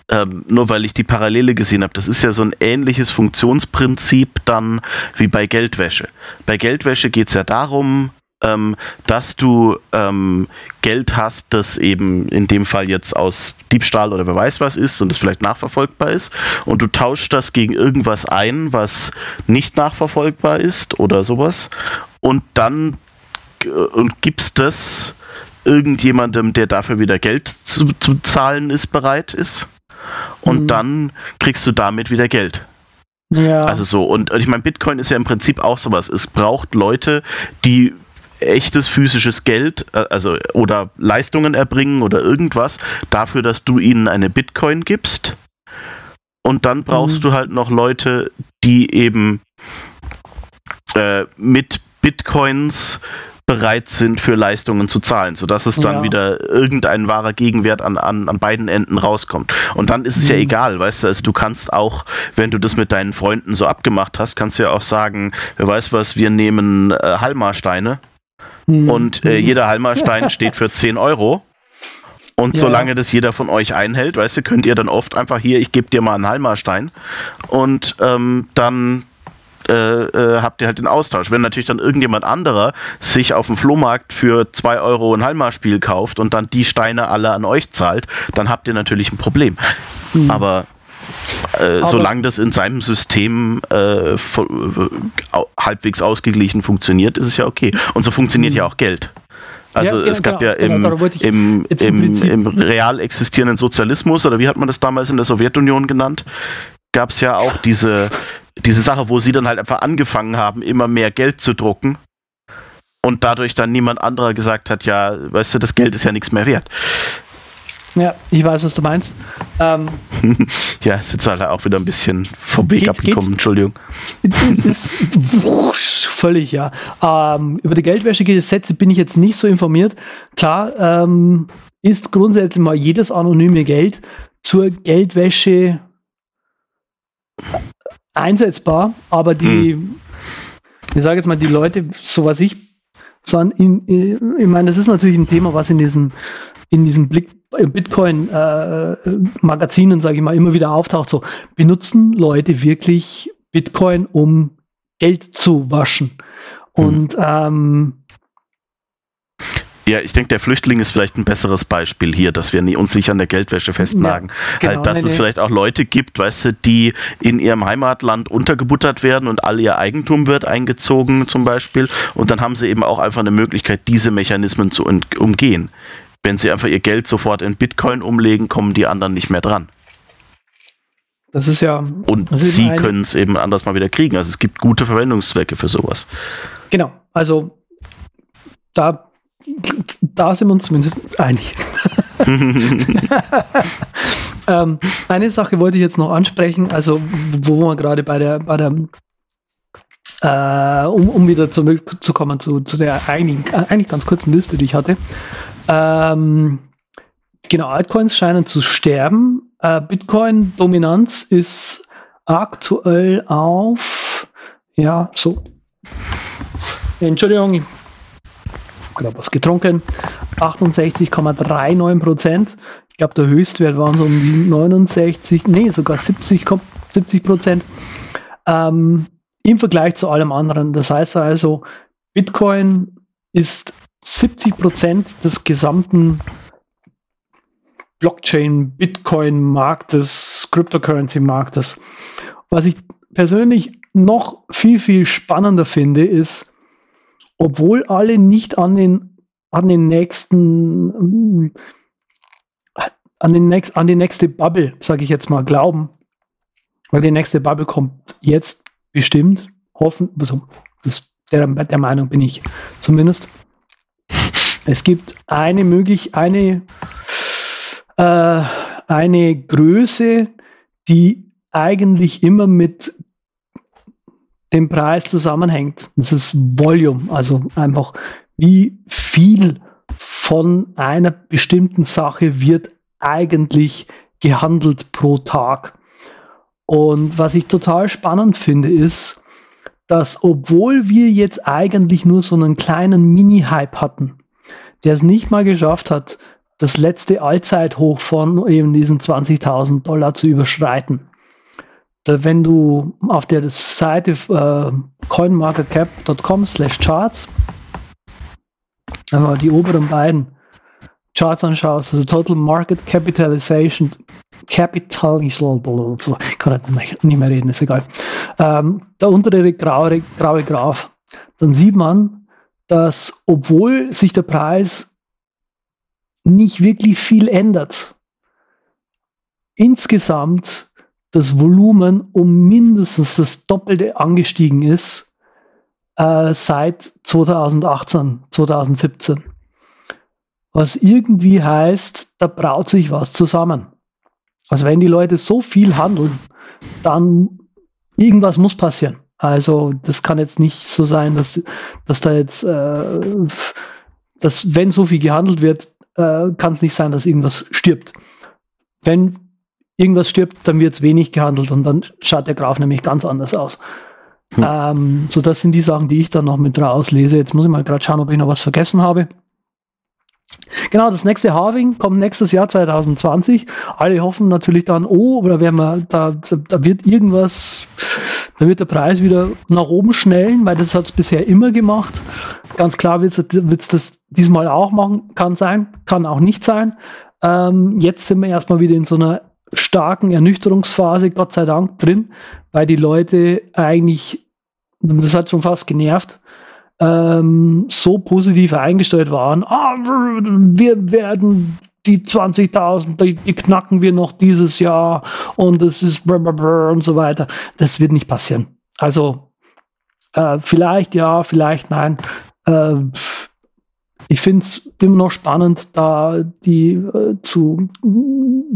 ähm, nur weil ich die Parallele gesehen habe, das ist ja so ein ähnliches Funktionsprinzip dann wie bei Geldwäsche. Bei Geldwäsche geht es ja darum, ähm, dass du ähm, Geld hast, das eben in dem Fall jetzt aus Diebstahl oder wer weiß was ist und das vielleicht nachverfolgbar ist und du tauschst das gegen irgendwas ein, was nicht nachverfolgbar ist oder sowas und dann äh, und gibst das irgendjemandem, der dafür wieder Geld zu, zu zahlen ist, bereit ist und mhm. dann kriegst du damit wieder Geld. Ja. Also so, und, und ich meine, Bitcoin ist ja im Prinzip auch sowas. Es braucht Leute, die echtes physisches Geld, äh, also oder Leistungen erbringen oder irgendwas, dafür, dass du ihnen eine Bitcoin gibst. Und dann brauchst mhm. du halt noch Leute, die eben äh, mit Bitcoins bereit sind, für Leistungen zu zahlen, sodass es dann ja. wieder irgendein wahrer Gegenwert an, an, an beiden Enden rauskommt. Und dann ist es mhm. ja egal, weißt du, also du kannst auch, wenn du das mit deinen Freunden so abgemacht hast, kannst du ja auch sagen, wer weiß was, wir nehmen äh, Halmarsteine mhm. und äh, jeder Halmarstein steht für 10 Euro. Und ja. solange das jeder von euch einhält, weißt du, könnt ihr dann oft einfach hier, ich gebe dir mal einen Halmarstein und ähm, dann äh, äh, habt ihr halt den Austausch. Wenn natürlich dann irgendjemand anderer sich auf dem Flohmarkt für 2 Euro ein Halma-Spiel kauft und dann die Steine alle an euch zahlt, dann habt ihr natürlich ein Problem. Mhm. Aber äh, solange das in seinem System äh, halbwegs ausgeglichen funktioniert, ist es ja okay. Und so funktioniert mhm. ja auch Geld. Also ja, es gab genau, ja im, genau, im, im, im, real existierenden Sozialismus, oder wie hat man das damals in der Sowjetunion genannt, gab es ja auch diese diese Sache, wo sie dann halt einfach angefangen haben, immer mehr Geld zu drucken und dadurch dann niemand anderer gesagt hat, ja, weißt du, das Geld ist ja nichts mehr wert. Ja, ich weiß, was du meinst. Ähm, ja, ist jetzt alle auch wieder ein bisschen vom Weg geht, abgekommen, geht, Entschuldigung. Ist wusch, völlig, ja. Ähm, über die Geldwäschegesetze bin ich jetzt nicht so informiert. Klar, ähm, ist grundsätzlich mal jedes anonyme Geld zur Geldwäsche einsetzbar, aber die, hm. ich sage jetzt mal, die Leute, so was ich, so an, in, in, ich meine, das ist natürlich ein Thema, was in diesem, in diesem Blick, Bitcoin-Magazinen, äh, sage ich mal, immer wieder auftaucht. So, benutzen Leute wirklich Bitcoin, um Geld zu waschen? Und hm. ähm, ja, ich denke, der Flüchtling ist vielleicht ein besseres Beispiel hier, dass wir uns nicht an der Geldwäsche festnagen. Ja, genau, halt, dass nee, es nee. vielleicht auch Leute gibt, weißt du, die in ihrem Heimatland untergebuttert werden und all ihr Eigentum wird eingezogen zum Beispiel. Und dann haben sie eben auch einfach eine Möglichkeit, diese Mechanismen zu umgehen. Wenn sie einfach ihr Geld sofort in Bitcoin umlegen, kommen die anderen nicht mehr dran. Das ist ja. Und sie können es eben anders mal wieder kriegen. Also es gibt gute Verwendungszwecke für sowas. Genau. Also da da sind wir uns zumindest einig. ähm, eine Sache wollte ich jetzt noch ansprechen, also wo wir gerade bei der, bei der äh, um, um wieder zurückzukommen zu, zu der eigentlich, eigentlich ganz kurzen Liste, die ich hatte. Ähm, genau, Altcoins scheinen zu sterben. Äh, Bitcoin-Dominanz ist aktuell auf, ja, so. Entschuldigung, oder was getrunken. 68,39 Prozent. Ich glaube, der Höchstwert waren so um die 69, nee, sogar 70, 70 Prozent. Ähm, Im Vergleich zu allem anderen. Das heißt also, Bitcoin ist 70 Prozent des gesamten Blockchain-Bitcoin-Marktes, Cryptocurrency-Marktes. Was ich persönlich noch viel, viel spannender finde, ist, obwohl alle nicht an den, an den nächsten, an, den nächst, an die nächste Bubble, sage ich jetzt mal, glauben. Weil die nächste Bubble kommt jetzt bestimmt, hoffen, also das, der, der Meinung bin ich zumindest. Es gibt eine möglich, eine, äh, eine Größe, die eigentlich immer mit dem Preis zusammenhängt. Das ist Volume, also einfach wie viel von einer bestimmten Sache wird eigentlich gehandelt pro Tag. Und was ich total spannend finde, ist, dass obwohl wir jetzt eigentlich nur so einen kleinen Mini-Hype hatten, der es nicht mal geschafft hat, das letzte Allzeithoch von eben diesen 20.000 Dollar zu überschreiten, wenn du auf der Seite äh, coinmarketcap.com slash charts wenn man die oberen beiden Charts anschaust, also Total Market Capitalization, Capitalization, ich kann halt nicht mehr reden, ist egal. Ähm, der untere graue, graue Graph, dann sieht man, dass obwohl sich der Preis nicht wirklich viel ändert, insgesamt das Volumen um mindestens das Doppelte angestiegen ist äh, seit 2018, 2017. Was irgendwie heißt, da braut sich was zusammen. Also wenn die Leute so viel handeln, dann irgendwas muss passieren. Also das kann jetzt nicht so sein, dass, dass da jetzt, äh, dass wenn so viel gehandelt wird, äh, kann es nicht sein, dass irgendwas stirbt. Wenn irgendwas stirbt, dann wird es wenig gehandelt und dann schaut der Graph nämlich ganz anders aus. Hm. Ähm, so, das sind die Sachen, die ich dann noch mit rauslese. Jetzt muss ich mal gerade schauen, ob ich noch was vergessen habe. Genau, das nächste Halving kommt nächstes Jahr 2020. Alle hoffen natürlich dann, oh, oder werden wir, da, da wird irgendwas, da wird der Preis wieder nach oben schnellen, weil das hat es bisher immer gemacht. Ganz klar wird es das diesmal auch machen, kann sein, kann auch nicht sein. Ähm, jetzt sind wir erstmal wieder in so einer starken Ernüchterungsphase, Gott sei Dank, drin, weil die Leute eigentlich, das hat schon fast genervt, ähm, so positiv eingestellt waren. Ah, wir werden die 20.000, die, die, knacken wir noch dieses Jahr und es ist und so weiter. Das wird nicht passieren. Also äh, vielleicht ja, vielleicht nein. Äh, ich finde es immer noch spannend, da die äh, zu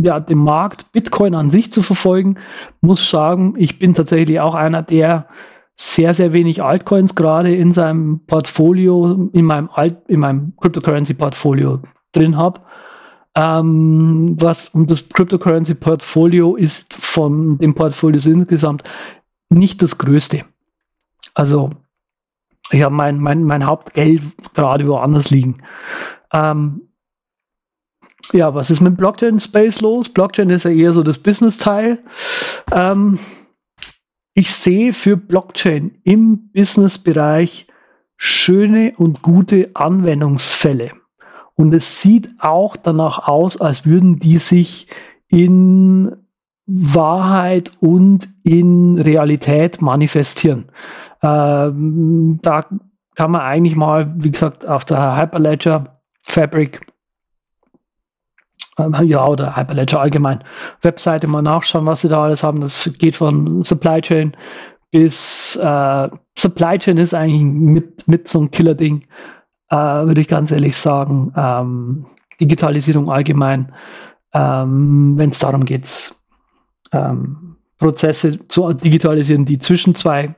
ja, dem Markt Bitcoin an sich zu verfolgen. Muss sagen, ich bin tatsächlich auch einer, der sehr, sehr wenig Altcoins gerade in seinem Portfolio, in meinem Alt, in meinem Cryptocurrency-Portfolio drin habe. Ähm, was, und das Cryptocurrency-Portfolio ist von dem Portfolio insgesamt nicht das größte. Also, ich habe mein, mein, mein Hauptgeld gerade woanders liegen. Ähm, ja, was ist mit Blockchain Space los? Blockchain ist ja eher so das Business-Teil. Ähm, ich sehe für Blockchain im Business-Bereich schöne und gute Anwendungsfälle. Und es sieht auch danach aus, als würden die sich in Wahrheit und in Realität manifestieren. Ähm, da kann man eigentlich mal, wie gesagt, auf der Hyperledger Fabric ähm, ja, oder Hyperledger allgemein, Webseite mal nachschauen, was sie da alles haben. Das geht von Supply Chain bis äh, Supply Chain ist eigentlich mit, mit so ein Killer-Ding, äh, würde ich ganz ehrlich sagen. Ähm, Digitalisierung allgemein, ähm, wenn es darum geht, ähm, Prozesse zu digitalisieren, die zwischen zwei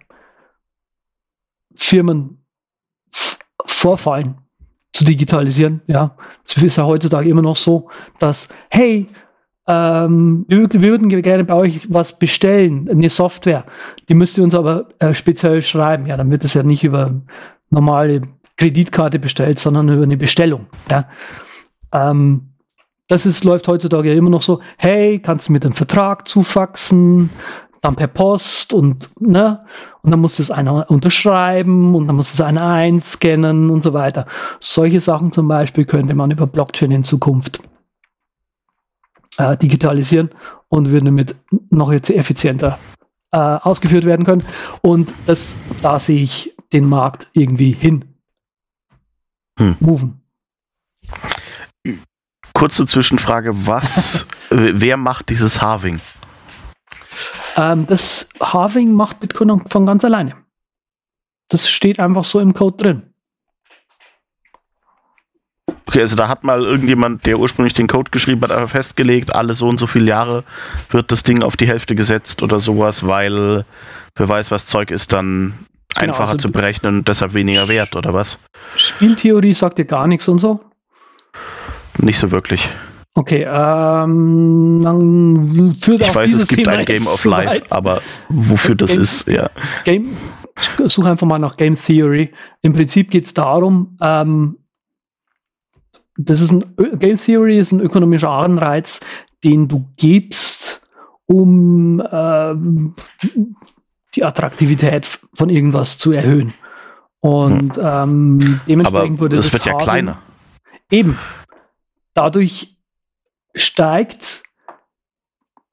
Firmen vorfallen zu digitalisieren. Ja, es ist ja heutzutage immer noch so, dass, hey, ähm, wir, wir, würden gerne bei euch was bestellen, eine Software. Die müsst ihr uns aber äh, speziell schreiben. Ja, dann wird es ja nicht über normale Kreditkarte bestellt, sondern über eine Bestellung. Ja. Ähm, das ist, läuft heutzutage ja immer noch so, hey, kannst du mir den Vertrag zufaxen? dann per Post und, ne, und dann muss das einer unterschreiben und dann muss das einer einscannen und so weiter. Solche Sachen zum Beispiel könnte man über Blockchain in Zukunft äh, digitalisieren und würden damit noch jetzt effizienter äh, ausgeführt werden können. Und das, da sehe ich den Markt irgendwie hin. Hm. Moven. Kurze Zwischenfrage, was, wer macht dieses Harving? Ähm, das Halving macht Bitcoin von ganz alleine. Das steht einfach so im Code drin. Okay, also da hat mal irgendjemand, der ursprünglich den Code geschrieben hat, einfach festgelegt, alle so und so viele Jahre wird das Ding auf die Hälfte gesetzt oder sowas, weil wer weiß, was Zeug ist, dann genau, einfacher also zu berechnen und deshalb weniger wert, oder was? Spieltheorie sagt dir gar nichts und so? Nicht so wirklich. Okay, ähm, dann führt ich auch weiß, es gibt Thema ein Game of Life, weit. aber wofür das Game, ist, ja. Game, such einfach mal nach Game Theory. Im Prinzip geht es darum, ähm, das ist ein Game Theory ist ein ökonomischer Anreiz, den du gibst, um äh, die Attraktivität von irgendwas zu erhöhen. Und ähm, dementsprechend Aber wurde es das wird ja Halving- kleiner. Eben. Dadurch steigt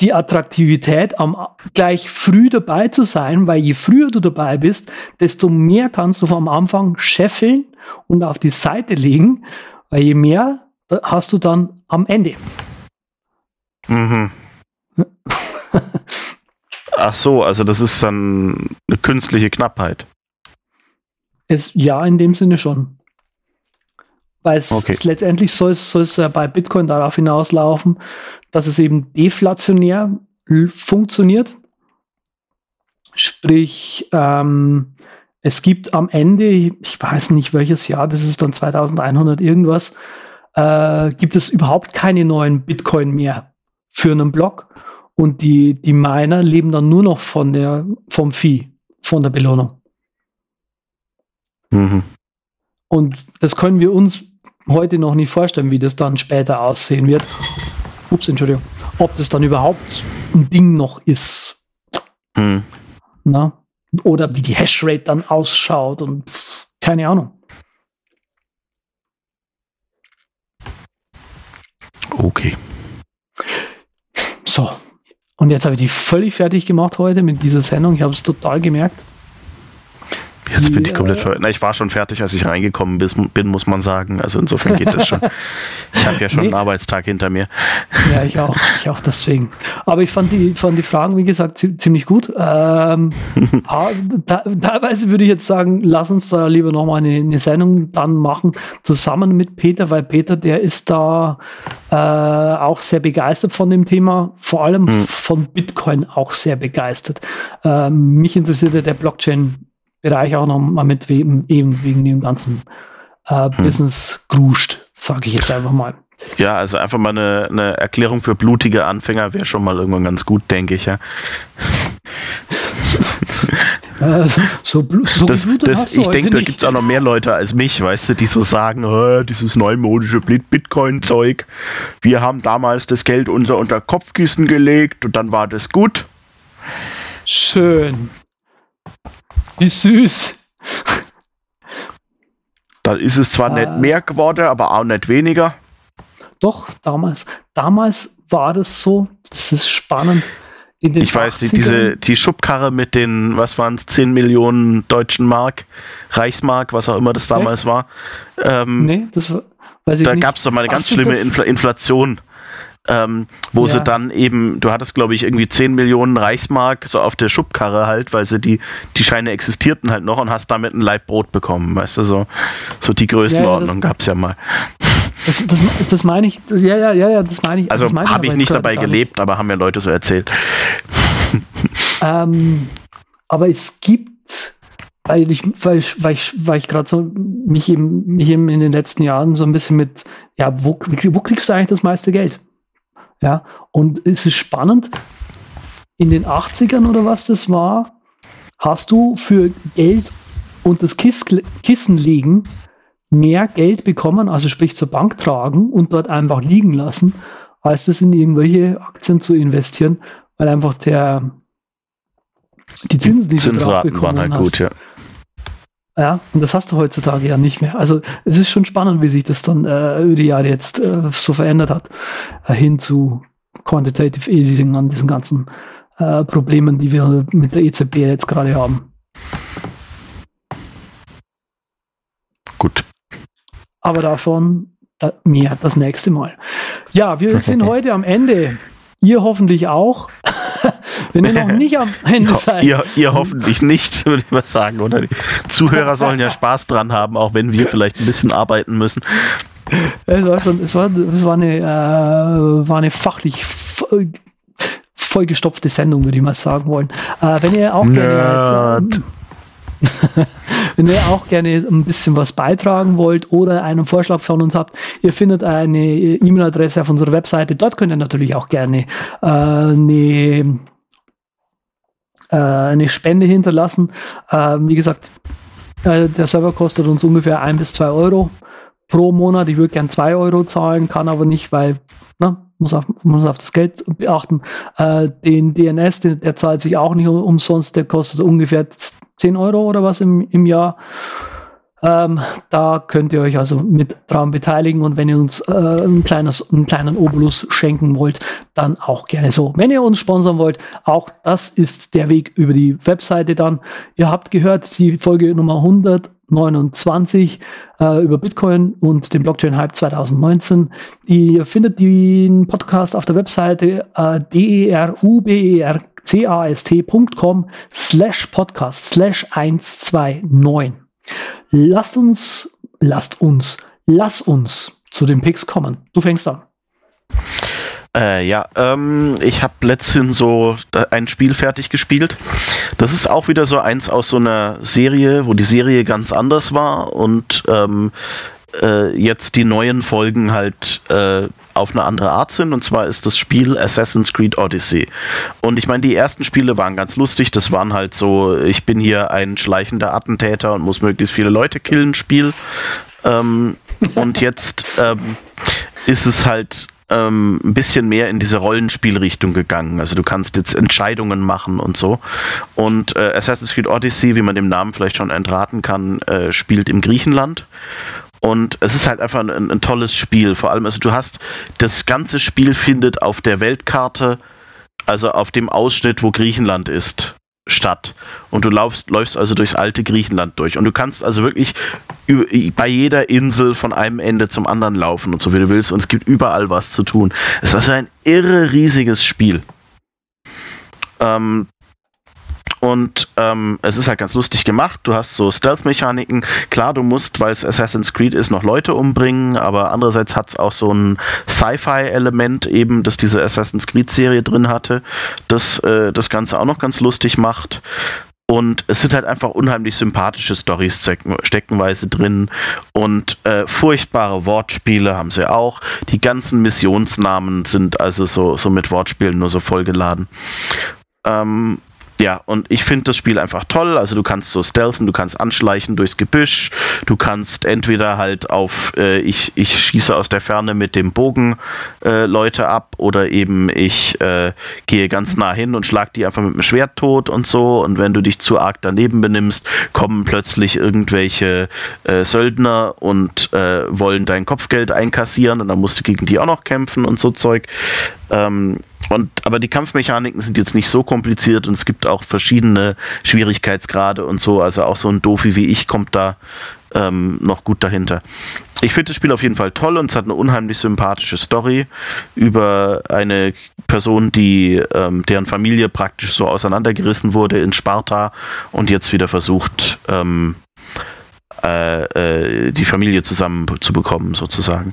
die Attraktivität, am, gleich früh dabei zu sein, weil je früher du dabei bist, desto mehr kannst du am Anfang scheffeln und auf die Seite legen, weil je mehr hast du dann am Ende. Mhm. Ach so, also das ist dann eine künstliche Knappheit. Es, ja, in dem Sinne schon. Weil es, Okay. es letztendlich soll es, ja bei Bitcoin darauf hinauslaufen, dass es eben deflationär funktioniert. Sprich, ähm, es gibt am Ende, ich weiß nicht welches Jahr, das ist dann 2100 irgendwas, äh, gibt es überhaupt keine neuen Bitcoin mehr für einen Block. Und die, die Miner leben dann nur noch von der, vom Vieh, von der Belohnung. Mhm. Und das können wir uns heute noch nicht vorstellen, wie das dann später aussehen wird. Ups, Entschuldigung. Ob das dann überhaupt ein Ding noch ist. Mhm. Na? Oder wie die Hashrate dann ausschaut und pff, keine Ahnung. Okay. So. Und jetzt habe ich die völlig fertig gemacht heute mit dieser Sendung. Ich habe es total gemerkt. Jetzt bin ich komplett ver Na, ich war schon fertig, als ich reingekommen bin, muss man sagen. Also insofern geht das schon. Ich habe ja schon Nee. einen Arbeitstag hinter mir. Ja, ich auch. Ich auch deswegen. Aber ich fand die, fand die Fragen, wie gesagt, zi- ziemlich gut. Ähm, teilweise würde ich jetzt sagen, lass uns da lieber nochmal eine, eine Sendung dann machen, zusammen mit Peter, weil Peter, der ist da äh, auch sehr begeistert von dem Thema, vor allem von Bitcoin auch sehr begeistert. Ähm, mich interessiert ja der Blockchain-Bereich auch noch mal mit wem, eben wegen dem ganzen äh, Business gruscht, sage ich jetzt einfach mal. Ja, also einfach mal eine, eine Erklärung für blutige Anfänger wäre schon mal irgendwann ganz gut, denke ich. Ja. Äh, so, so Das, das, ich denke, da gibt es auch noch mehr Leute als mich, weißt du, die so sagen, "Äh, dieses neumodische Bit- Bitcoin-Zeug. Wir haben damals das Geld unser unter Kopfkissen gelegt und dann war das gut. Schön. Wie süß. Dann ist es zwar Ah. nicht mehr geworden, aber auch nicht weniger. Doch, damals. Damals war das so. Das ist spannend. Ich weiß, 80ern diese, die Schubkarre mit den, was waren es, 10 Millionen deutschen Mark, Reichsmark, was auch immer das damals war. Ähm, Nee, das war, weiß ich da nicht. gab es doch mal eine ganz schlimme Infl Inflation, ähm, wo Ja. sie dann eben, du hattest glaube ich irgendwie 10 Millionen Reichsmark so auf der Schubkarre halt, weil sie die, die Scheine existierten halt noch und hast damit ein Laib Brot bekommen, weißt du, so, so die Größenordnung das- gab es ja mal. Das, das, das meine ich. Ja, ja, ja, ja, das meine ich. Also das meine habe ich nicht dabei gelebt, aber haben mir Leute so erzählt. Ähm, aber es gibt, weil ich, weil ich, weil ich, weil ich gerade so mich eben, mich eben in den letzten Jahren so ein bisschen mit, ja, wo, wo kriegst du eigentlich das meiste Geld? Ja, und es ist spannend, in den 80ern oder was das war, hast du für Geld und das Kiss, Kissen legen mehr Geld bekommen, also sprich zur Bank tragen und dort einfach liegen lassen, als das in irgendwelche Aktien zu investieren, weil einfach der die Zinsen, die du drauf Zinsraten bekommen waren halt hast. gut, ja. Ja, und das hast du heutzutage ja nicht mehr. Also es ist schon spannend, wie sich das dann äh, über die Jahre jetzt äh, so verändert hat, äh, hin zu Quantitative Easing an diesen ganzen äh, Problemen, die wir mit der EZB jetzt gerade haben. Gut. Aber davon da, mehr das nächste Mal. Ja, wir sind heute am Ende. Ihr hoffentlich auch. Wenn ihr noch nicht am Ende seid. ihr, ihr hoffentlich nicht, würde ich mal sagen, oder? Die Zuhörer sollen ja Spaß dran haben, auch wenn wir vielleicht ein bisschen arbeiten müssen. Es war schon, es war, es war eine, äh, war eine fachlich voll, vollgestopfte Sendung, würde ich mal sagen wollen. Äh, wenn ihr auch gerne, Nerd. wenn ihr auch gerne ein bisschen was beitragen wollt oder einen Vorschlag von uns habt, ihr findet eine E-Mail-Adresse auf unserer Webseite. Dort könnt ihr natürlich auch gerne äh, eine, äh, eine Spende hinterlassen. Äh, wie gesagt, äh, der Server kostet uns ungefähr ein bis zwei Euro pro Monat. Ich würde gern zwei Euro zahlen, kann aber nicht, weil na, muss, auf, muss auf das Geld beachten. Äh, den DNS, den, der zahlt sich auch nicht umsonst, der kostet ungefähr 10 Euro oder was im, im Jahr. Ähm, da könnt ihr euch also mit dran beteiligen und wenn ihr uns äh, ein kleines, einen kleinen Obolus schenken wollt, dann auch gerne so. Wenn ihr uns sponsern wollt, auch das ist der Weg über die Webseite dann. Ihr habt gehört, die Folge Nummer 129 äh, über Bitcoin und den Blockchain Hype 2019. Ihr findet den Podcast auf der Webseite äh, derubecast.com slash podcast slash 129. Lasst uns, lasst uns, lass uns zu den Picks kommen. Du fängst an. Äh, ja, ähm, ich habe letztens so ein Spiel fertig gespielt. Das ist auch wieder so eins aus so einer Serie, wo die Serie ganz anders war und ähm, äh, jetzt die neuen Folgen halt äh, auf eine andere Art sind. Und zwar ist das Spiel Assassin's Creed Odyssey. Und ich meine, die ersten Spiele waren ganz lustig. Das waren halt so, ich bin hier ein schleichender Attentäter und muss möglichst viele Leute killen, Spiel. Ähm, und jetzt ähm, ist es halt ähm, ein bisschen mehr in diese Rollenspielrichtung gegangen. Also du kannst jetzt Entscheidungen machen und so. Und äh, Assassin's Creed Odyssey, wie man dem Namen vielleicht schon entraten kann, äh, spielt im Griechenland. Und es ist halt einfach ein, ein, tolles Spiel. Vor allem, also du hast, das ganze Spiel findet auf der Weltkarte, also auf dem Ausschnitt, wo Griechenland ist, statt. Und du laufst, läufst also durchs alte Griechenland durch. Und du kannst also wirklich bei jeder Insel von einem Ende zum anderen laufen und so wie du willst. Und es gibt überall was zu tun. Es ist also ein irre riesiges Spiel. Ähm, und ähm, es ist halt ganz lustig gemacht. Du hast so Stealth-Mechaniken. Klar, du musst, weil es Assassin's Creed ist, noch Leute umbringen, aber andererseits hat es auch so ein Sci-Fi-Element eben, das diese Assassin's Creed-Serie drin hatte, das äh, das Ganze auch noch ganz lustig macht. Und es sind halt einfach unheimlich sympathische Storys steckenweise drin und äh, furchtbare Wortspiele haben sie auch. Die ganzen Missionsnamen sind also so, so mit Wortspielen nur so vollgeladen. Ähm, ja, und ich finde das Spiel einfach toll. Also du kannst so stealthen, du kannst anschleichen durchs Gebüsch, du kannst entweder halt auf, äh, ich, ich schieße aus der Ferne mit dem Bogen äh, Leute ab oder eben ich äh, gehe ganz nah hin und schlag die einfach mit dem Schwert tot und so. Und wenn du dich zu arg daneben benimmst, kommen plötzlich irgendwelche äh, Söldner und äh, wollen dein Kopfgeld einkassieren und dann musst du gegen die auch noch kämpfen und so Zeug. Ähm, und, aber die Kampfmechaniken sind jetzt nicht so kompliziert und es gibt auch verschiedene Schwierigkeitsgrade und so. Also auch so ein Dofi wie ich kommt da ähm, noch gut dahinter. Ich finde das Spiel auf jeden Fall toll und es hat eine unheimlich sympathische Story über eine Person, die ähm, deren Familie praktisch so auseinandergerissen wurde in Sparta und jetzt wieder versucht, ähm, äh, äh, die Familie zusammenzubekommen, sozusagen.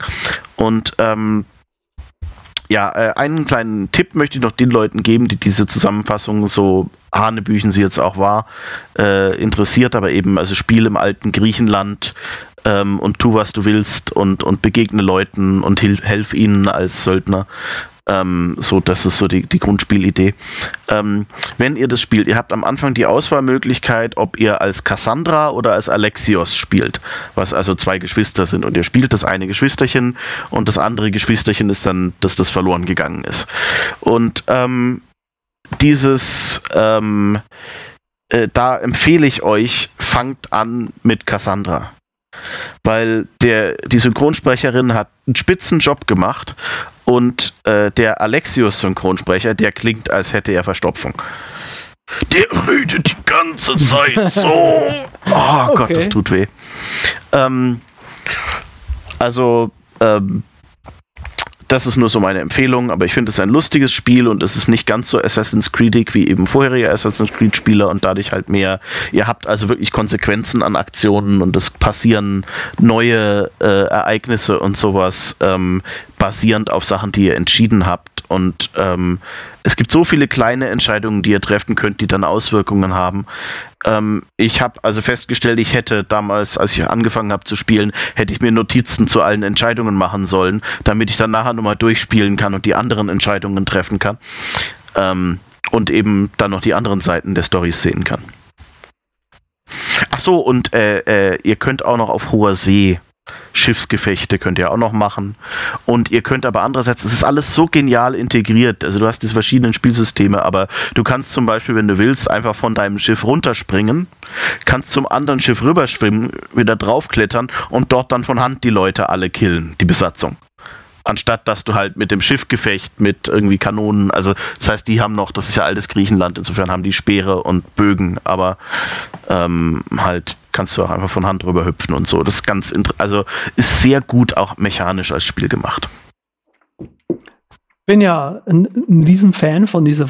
Und ähm, ja, äh, einen kleinen Tipp möchte ich noch den Leuten geben, die diese Zusammenfassung so Hanebüchen sie jetzt auch war, äh, interessiert, aber eben, also Spiel im alten Griechenland ähm, und tu, was du willst und, und begegne Leuten und hilf, helf ihnen als Söldner. Ähm, so, das ist so die, die Grundspielidee. Ähm, wenn ihr das spielt, ihr habt am Anfang die Auswahlmöglichkeit, ob ihr als Cassandra oder als Alexios spielt, was also zwei Geschwister sind. Und ihr spielt das eine Geschwisterchen und das andere Geschwisterchen ist dann, dass das verloren gegangen ist. Und ähm, dieses, ähm, äh, da empfehle ich euch, fangt an mit Cassandra weil der, die Synchronsprecherin hat einen spitzen Job gemacht und äh, der Alexius-Synchronsprecher, der klingt, als hätte er Verstopfung. Der redet die ganze Zeit so. Oh okay. Gott, das tut weh. Ähm, also, ähm, das ist nur so meine Empfehlung, aber ich finde es ein lustiges Spiel und es ist nicht ganz so Assassin's Creedig wie eben vorherige Assassin's Creed Spieler und dadurch halt mehr. Ihr habt also wirklich Konsequenzen an Aktionen und es passieren neue äh, Ereignisse und sowas ähm, basierend auf Sachen, die ihr entschieden habt und ähm, es gibt so viele kleine Entscheidungen, die ihr treffen könnt, die dann Auswirkungen haben. Ähm, ich habe also festgestellt, ich hätte damals, als ich angefangen habe zu spielen, hätte ich mir Notizen zu allen Entscheidungen machen sollen, damit ich dann nachher nochmal durchspielen kann und die anderen Entscheidungen treffen kann. Ähm, und eben dann noch die anderen Seiten der Storys sehen kann. Ach so, und äh, äh, ihr könnt auch noch auf hoher See Schiffsgefechte könnt ihr auch noch machen. Und ihr könnt aber andererseits, es ist alles so genial integriert. Also du hast diese verschiedenen Spielsysteme, aber du kannst zum Beispiel, wenn du willst, einfach von deinem Schiff runterspringen, kannst zum anderen Schiff rüberschwimmen, wieder draufklettern und dort dann von Hand die Leute alle killen, die Besatzung anstatt dass du halt mit dem Schiffgefecht mit irgendwie Kanonen, also das heißt, die haben noch, das ist ja altes Griechenland, insofern haben die Speere und Bögen, aber ähm, halt kannst du auch einfach von Hand drüber hüpfen und so. Das ist ganz also ist sehr gut auch mechanisch als Spiel gemacht. Bin ja ein, ein Riesenfan von dieser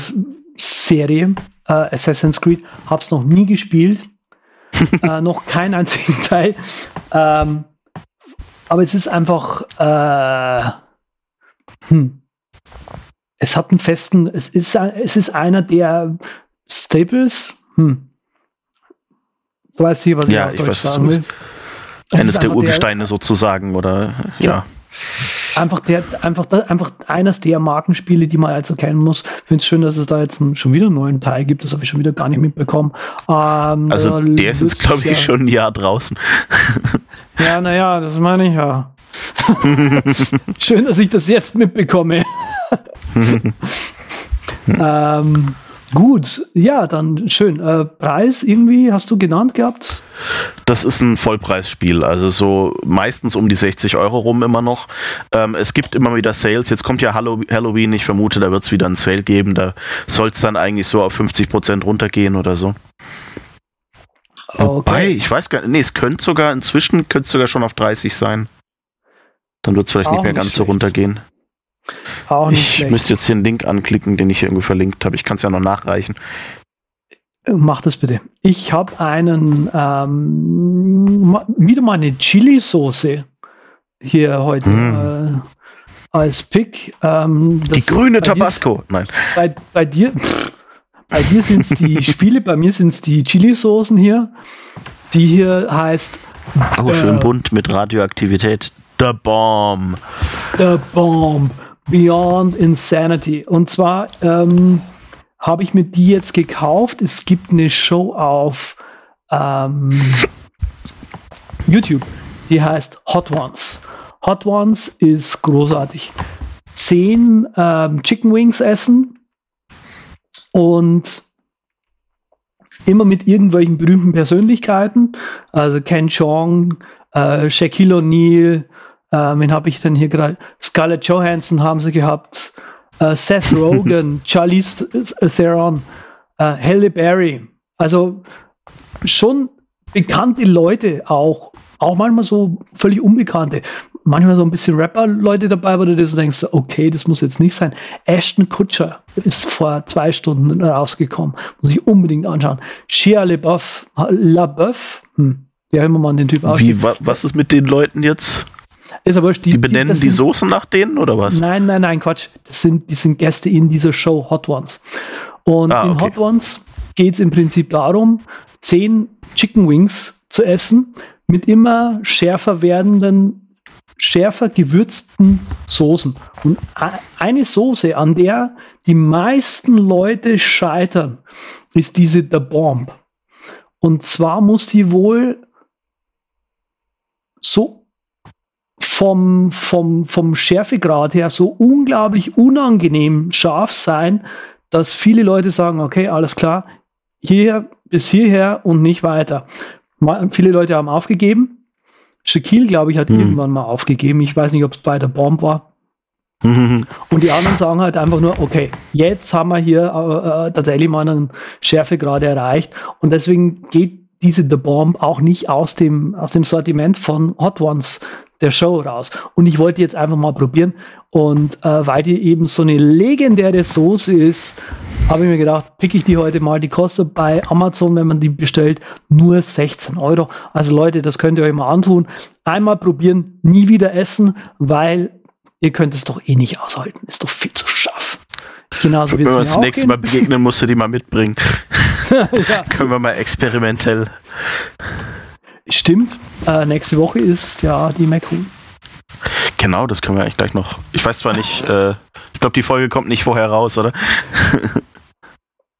Serie äh, Assassin's Creed, hab's noch nie gespielt, äh, noch keinen einzigen Teil. Ähm, aber es ist einfach, äh, hm, es hat einen festen, es ist, es ist einer der Staples, hm. Du weißt hier, was ja, ich auf Deutsch weiß, sagen will. Eines der Urgesteine der, sozusagen, oder ja. ja. Einfach, der, einfach, einfach eines der Markenspiele, die man also kennen muss. Ich finde es schön, dass es da jetzt schon wieder einen neuen Teil gibt. Das habe ich schon wieder gar nicht mitbekommen. Ähm, also der ist jetzt, glaube ich, ja, schon ein Jahr draußen. Ja, naja, das meine ich ja. schön, dass ich das jetzt mitbekomme. ähm, Gut, ja, dann schön. Äh, Preis irgendwie hast du genannt gehabt? Das ist ein Vollpreisspiel, also so meistens um die 60 Euro rum immer noch. Ähm, es gibt immer wieder Sales. Jetzt kommt ja Halloween, ich vermute, da wird es wieder ein Sale geben. Da soll es dann eigentlich so auf 50 Prozent runtergehen oder so. Okay. Wobei, ich weiß gar nicht, nee, es könnte sogar inzwischen könnte sogar schon auf 30 sein. Dann wird es vielleicht Auch nicht mehr nicht ganz schlecht. so runtergehen. Auch nicht ich schlecht. müsste jetzt hier einen Link anklicken, den ich hier irgendwie verlinkt habe. Ich kann es ja noch nachreichen. Mach das bitte. Ich habe einen ähm, wieder mal eine Chili-Soße hier heute mm. äh, als Pick. Ähm, die grüne Tabasco. Dir, Nein. Bei, bei dir, pff, bei dir sind es die Spiele, bei mir sind es die Chili-Soßen hier. Die hier heißt. Oh, schön äh, bunt mit Radioaktivität. The Bomb. The Bomb. Beyond Insanity. Und zwar ähm, habe ich mir die jetzt gekauft. Es gibt eine Show auf ähm, YouTube, die heißt Hot Ones. Hot Ones ist großartig. Zehn ähm, Chicken Wings essen und immer mit irgendwelchen berühmten Persönlichkeiten. Also Ken Chong, äh, Shaquille O'Neal, äh, wen habe ich denn hier gerade? Scarlett Johansson haben sie gehabt. Äh, Seth Rogen, Charlize Theron, äh, Halle Berry. Also schon bekannte Leute auch. Auch manchmal so völlig unbekannte. Manchmal so ein bisschen Rapper-Leute dabei, wo du dir so denkst, okay, das muss jetzt nicht sein. Ashton Kutcher ist vor zwei Stunden rausgekommen. Muss ich unbedingt anschauen. Shia LaBeouf, LaBeouf, hm, wie auch immer man den Typ ausspricht. Wie, wa, was ist mit den Leuten jetzt? Ist aber die, die benennen die, die Soßen nach denen oder was? Nein, nein, nein, Quatsch. Das sind, die sind Gäste in dieser Show Hot Ones. Und ah, okay. in Hot Ones geht es im Prinzip darum, zehn Chicken Wings zu essen mit immer schärfer werdenden, schärfer gewürzten Soßen. Und eine Soße, an der die meisten Leute scheitern, ist diese The Bomb. Und zwar muss die wohl so vom, vom, vom Schärfegrad her so unglaublich unangenehm scharf sein, dass viele Leute sagen, okay, alles klar, hierher bis hierher und nicht weiter. Mal, viele Leute haben aufgegeben. Shaquille, glaube ich, hat mhm. irgendwann mal aufgegeben. Ich weiß nicht, ob es bei der Bomb war. Mhm. Und die anderen sagen halt einfach nur, okay, jetzt haben wir hier äh, äh tatsächlich mal einen Schärfegrad erreicht. Und deswegen geht diese The Bomb auch nicht aus dem, aus dem Sortiment von Hot Ones der Show raus. Und ich wollte jetzt einfach mal probieren. Und äh, weil die eben so eine legendäre Soße ist, habe ich mir gedacht, pick ich die heute mal. Die kostet bei Amazon, wenn man die bestellt, nur 16 Euro. Also Leute, das könnt ihr euch mal antun. Einmal probieren, nie wieder essen, weil ihr könnt es doch eh nicht aushalten. Ist doch viel zu scharf. Genauso Wenn wir uns das nächste Mal begegnen, musst du die mal mitbringen. ja. Können wir mal experimentell. Stimmt. Äh, nächste Woche ist ja die Macu. Genau, das können wir eigentlich gleich noch. Ich weiß zwar nicht, äh, ich glaube, die Folge kommt nicht vorher raus, oder?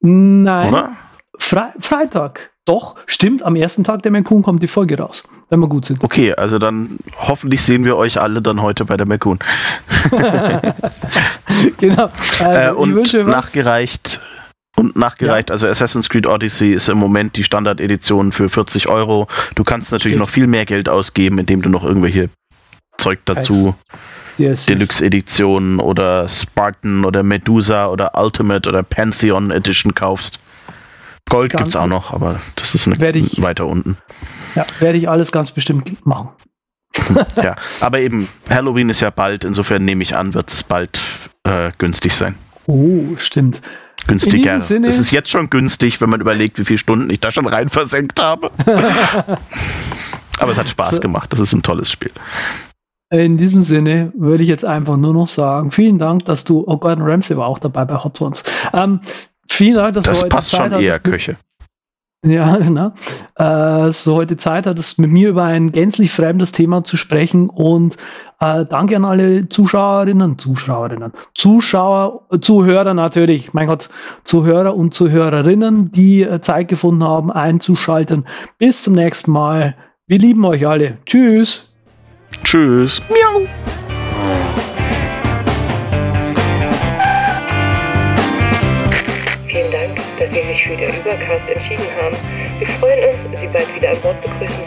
Nein. Oder? Fre Freitag. Doch, stimmt, am ersten Tag der McCoon kommt die Folge raus, wenn wir gut sind. Okay, also dann hoffentlich sehen wir euch alle dann heute bei der McCoon. genau. Also, äh, und nachgereicht und nachgereicht, ja. also Assassin's Creed Odyssey ist im Moment die Standard-Edition für 40 Euro. Du kannst natürlich Steht. noch viel mehr Geld ausgeben, indem du noch irgendwelche Zeug dazu, Deluxe-Editionen oder Spartan oder Medusa oder Ultimate oder Pantheon Edition kaufst. Gold gibt es auch noch, aber das ist eine, ich, weiter unten. Ja, werde ich alles ganz bestimmt machen. ja, aber eben, Halloween ist ja bald, insofern nehme ich an, wird es bald äh, günstig sein. Oh, stimmt. Günstiger. Es ist jetzt schon günstig, wenn man überlegt, wie viele Stunden ich da schon rein versenkt habe. aber es hat Spaß so. gemacht. Das ist ein tolles Spiel. In diesem Sinne würde ich jetzt einfach nur noch sagen, vielen Dank, dass du, oh Gordon Ramsay war auch dabei bei Hot Ones. Ähm, vielen Dank, dass das du heute passt Zeit schon eher Köche. Ja, genau. Äh, so heute Zeit hattest, mit mir über ein gänzlich fremdes Thema zu sprechen und äh, danke an alle Zuschauerinnen, Zuschauerinnen, Zuschauer, Zuhörer natürlich, mein Gott, Zuhörer und Zuhörerinnen, die äh, Zeit gefunden haben, einzuschalten. Bis zum nächsten Mal. Wir lieben euch alle. Tschüss. Tschüss. Miau. Coronacast entschieden haben. Wir freuen uns, Sie bald wieder an Bord begrüßen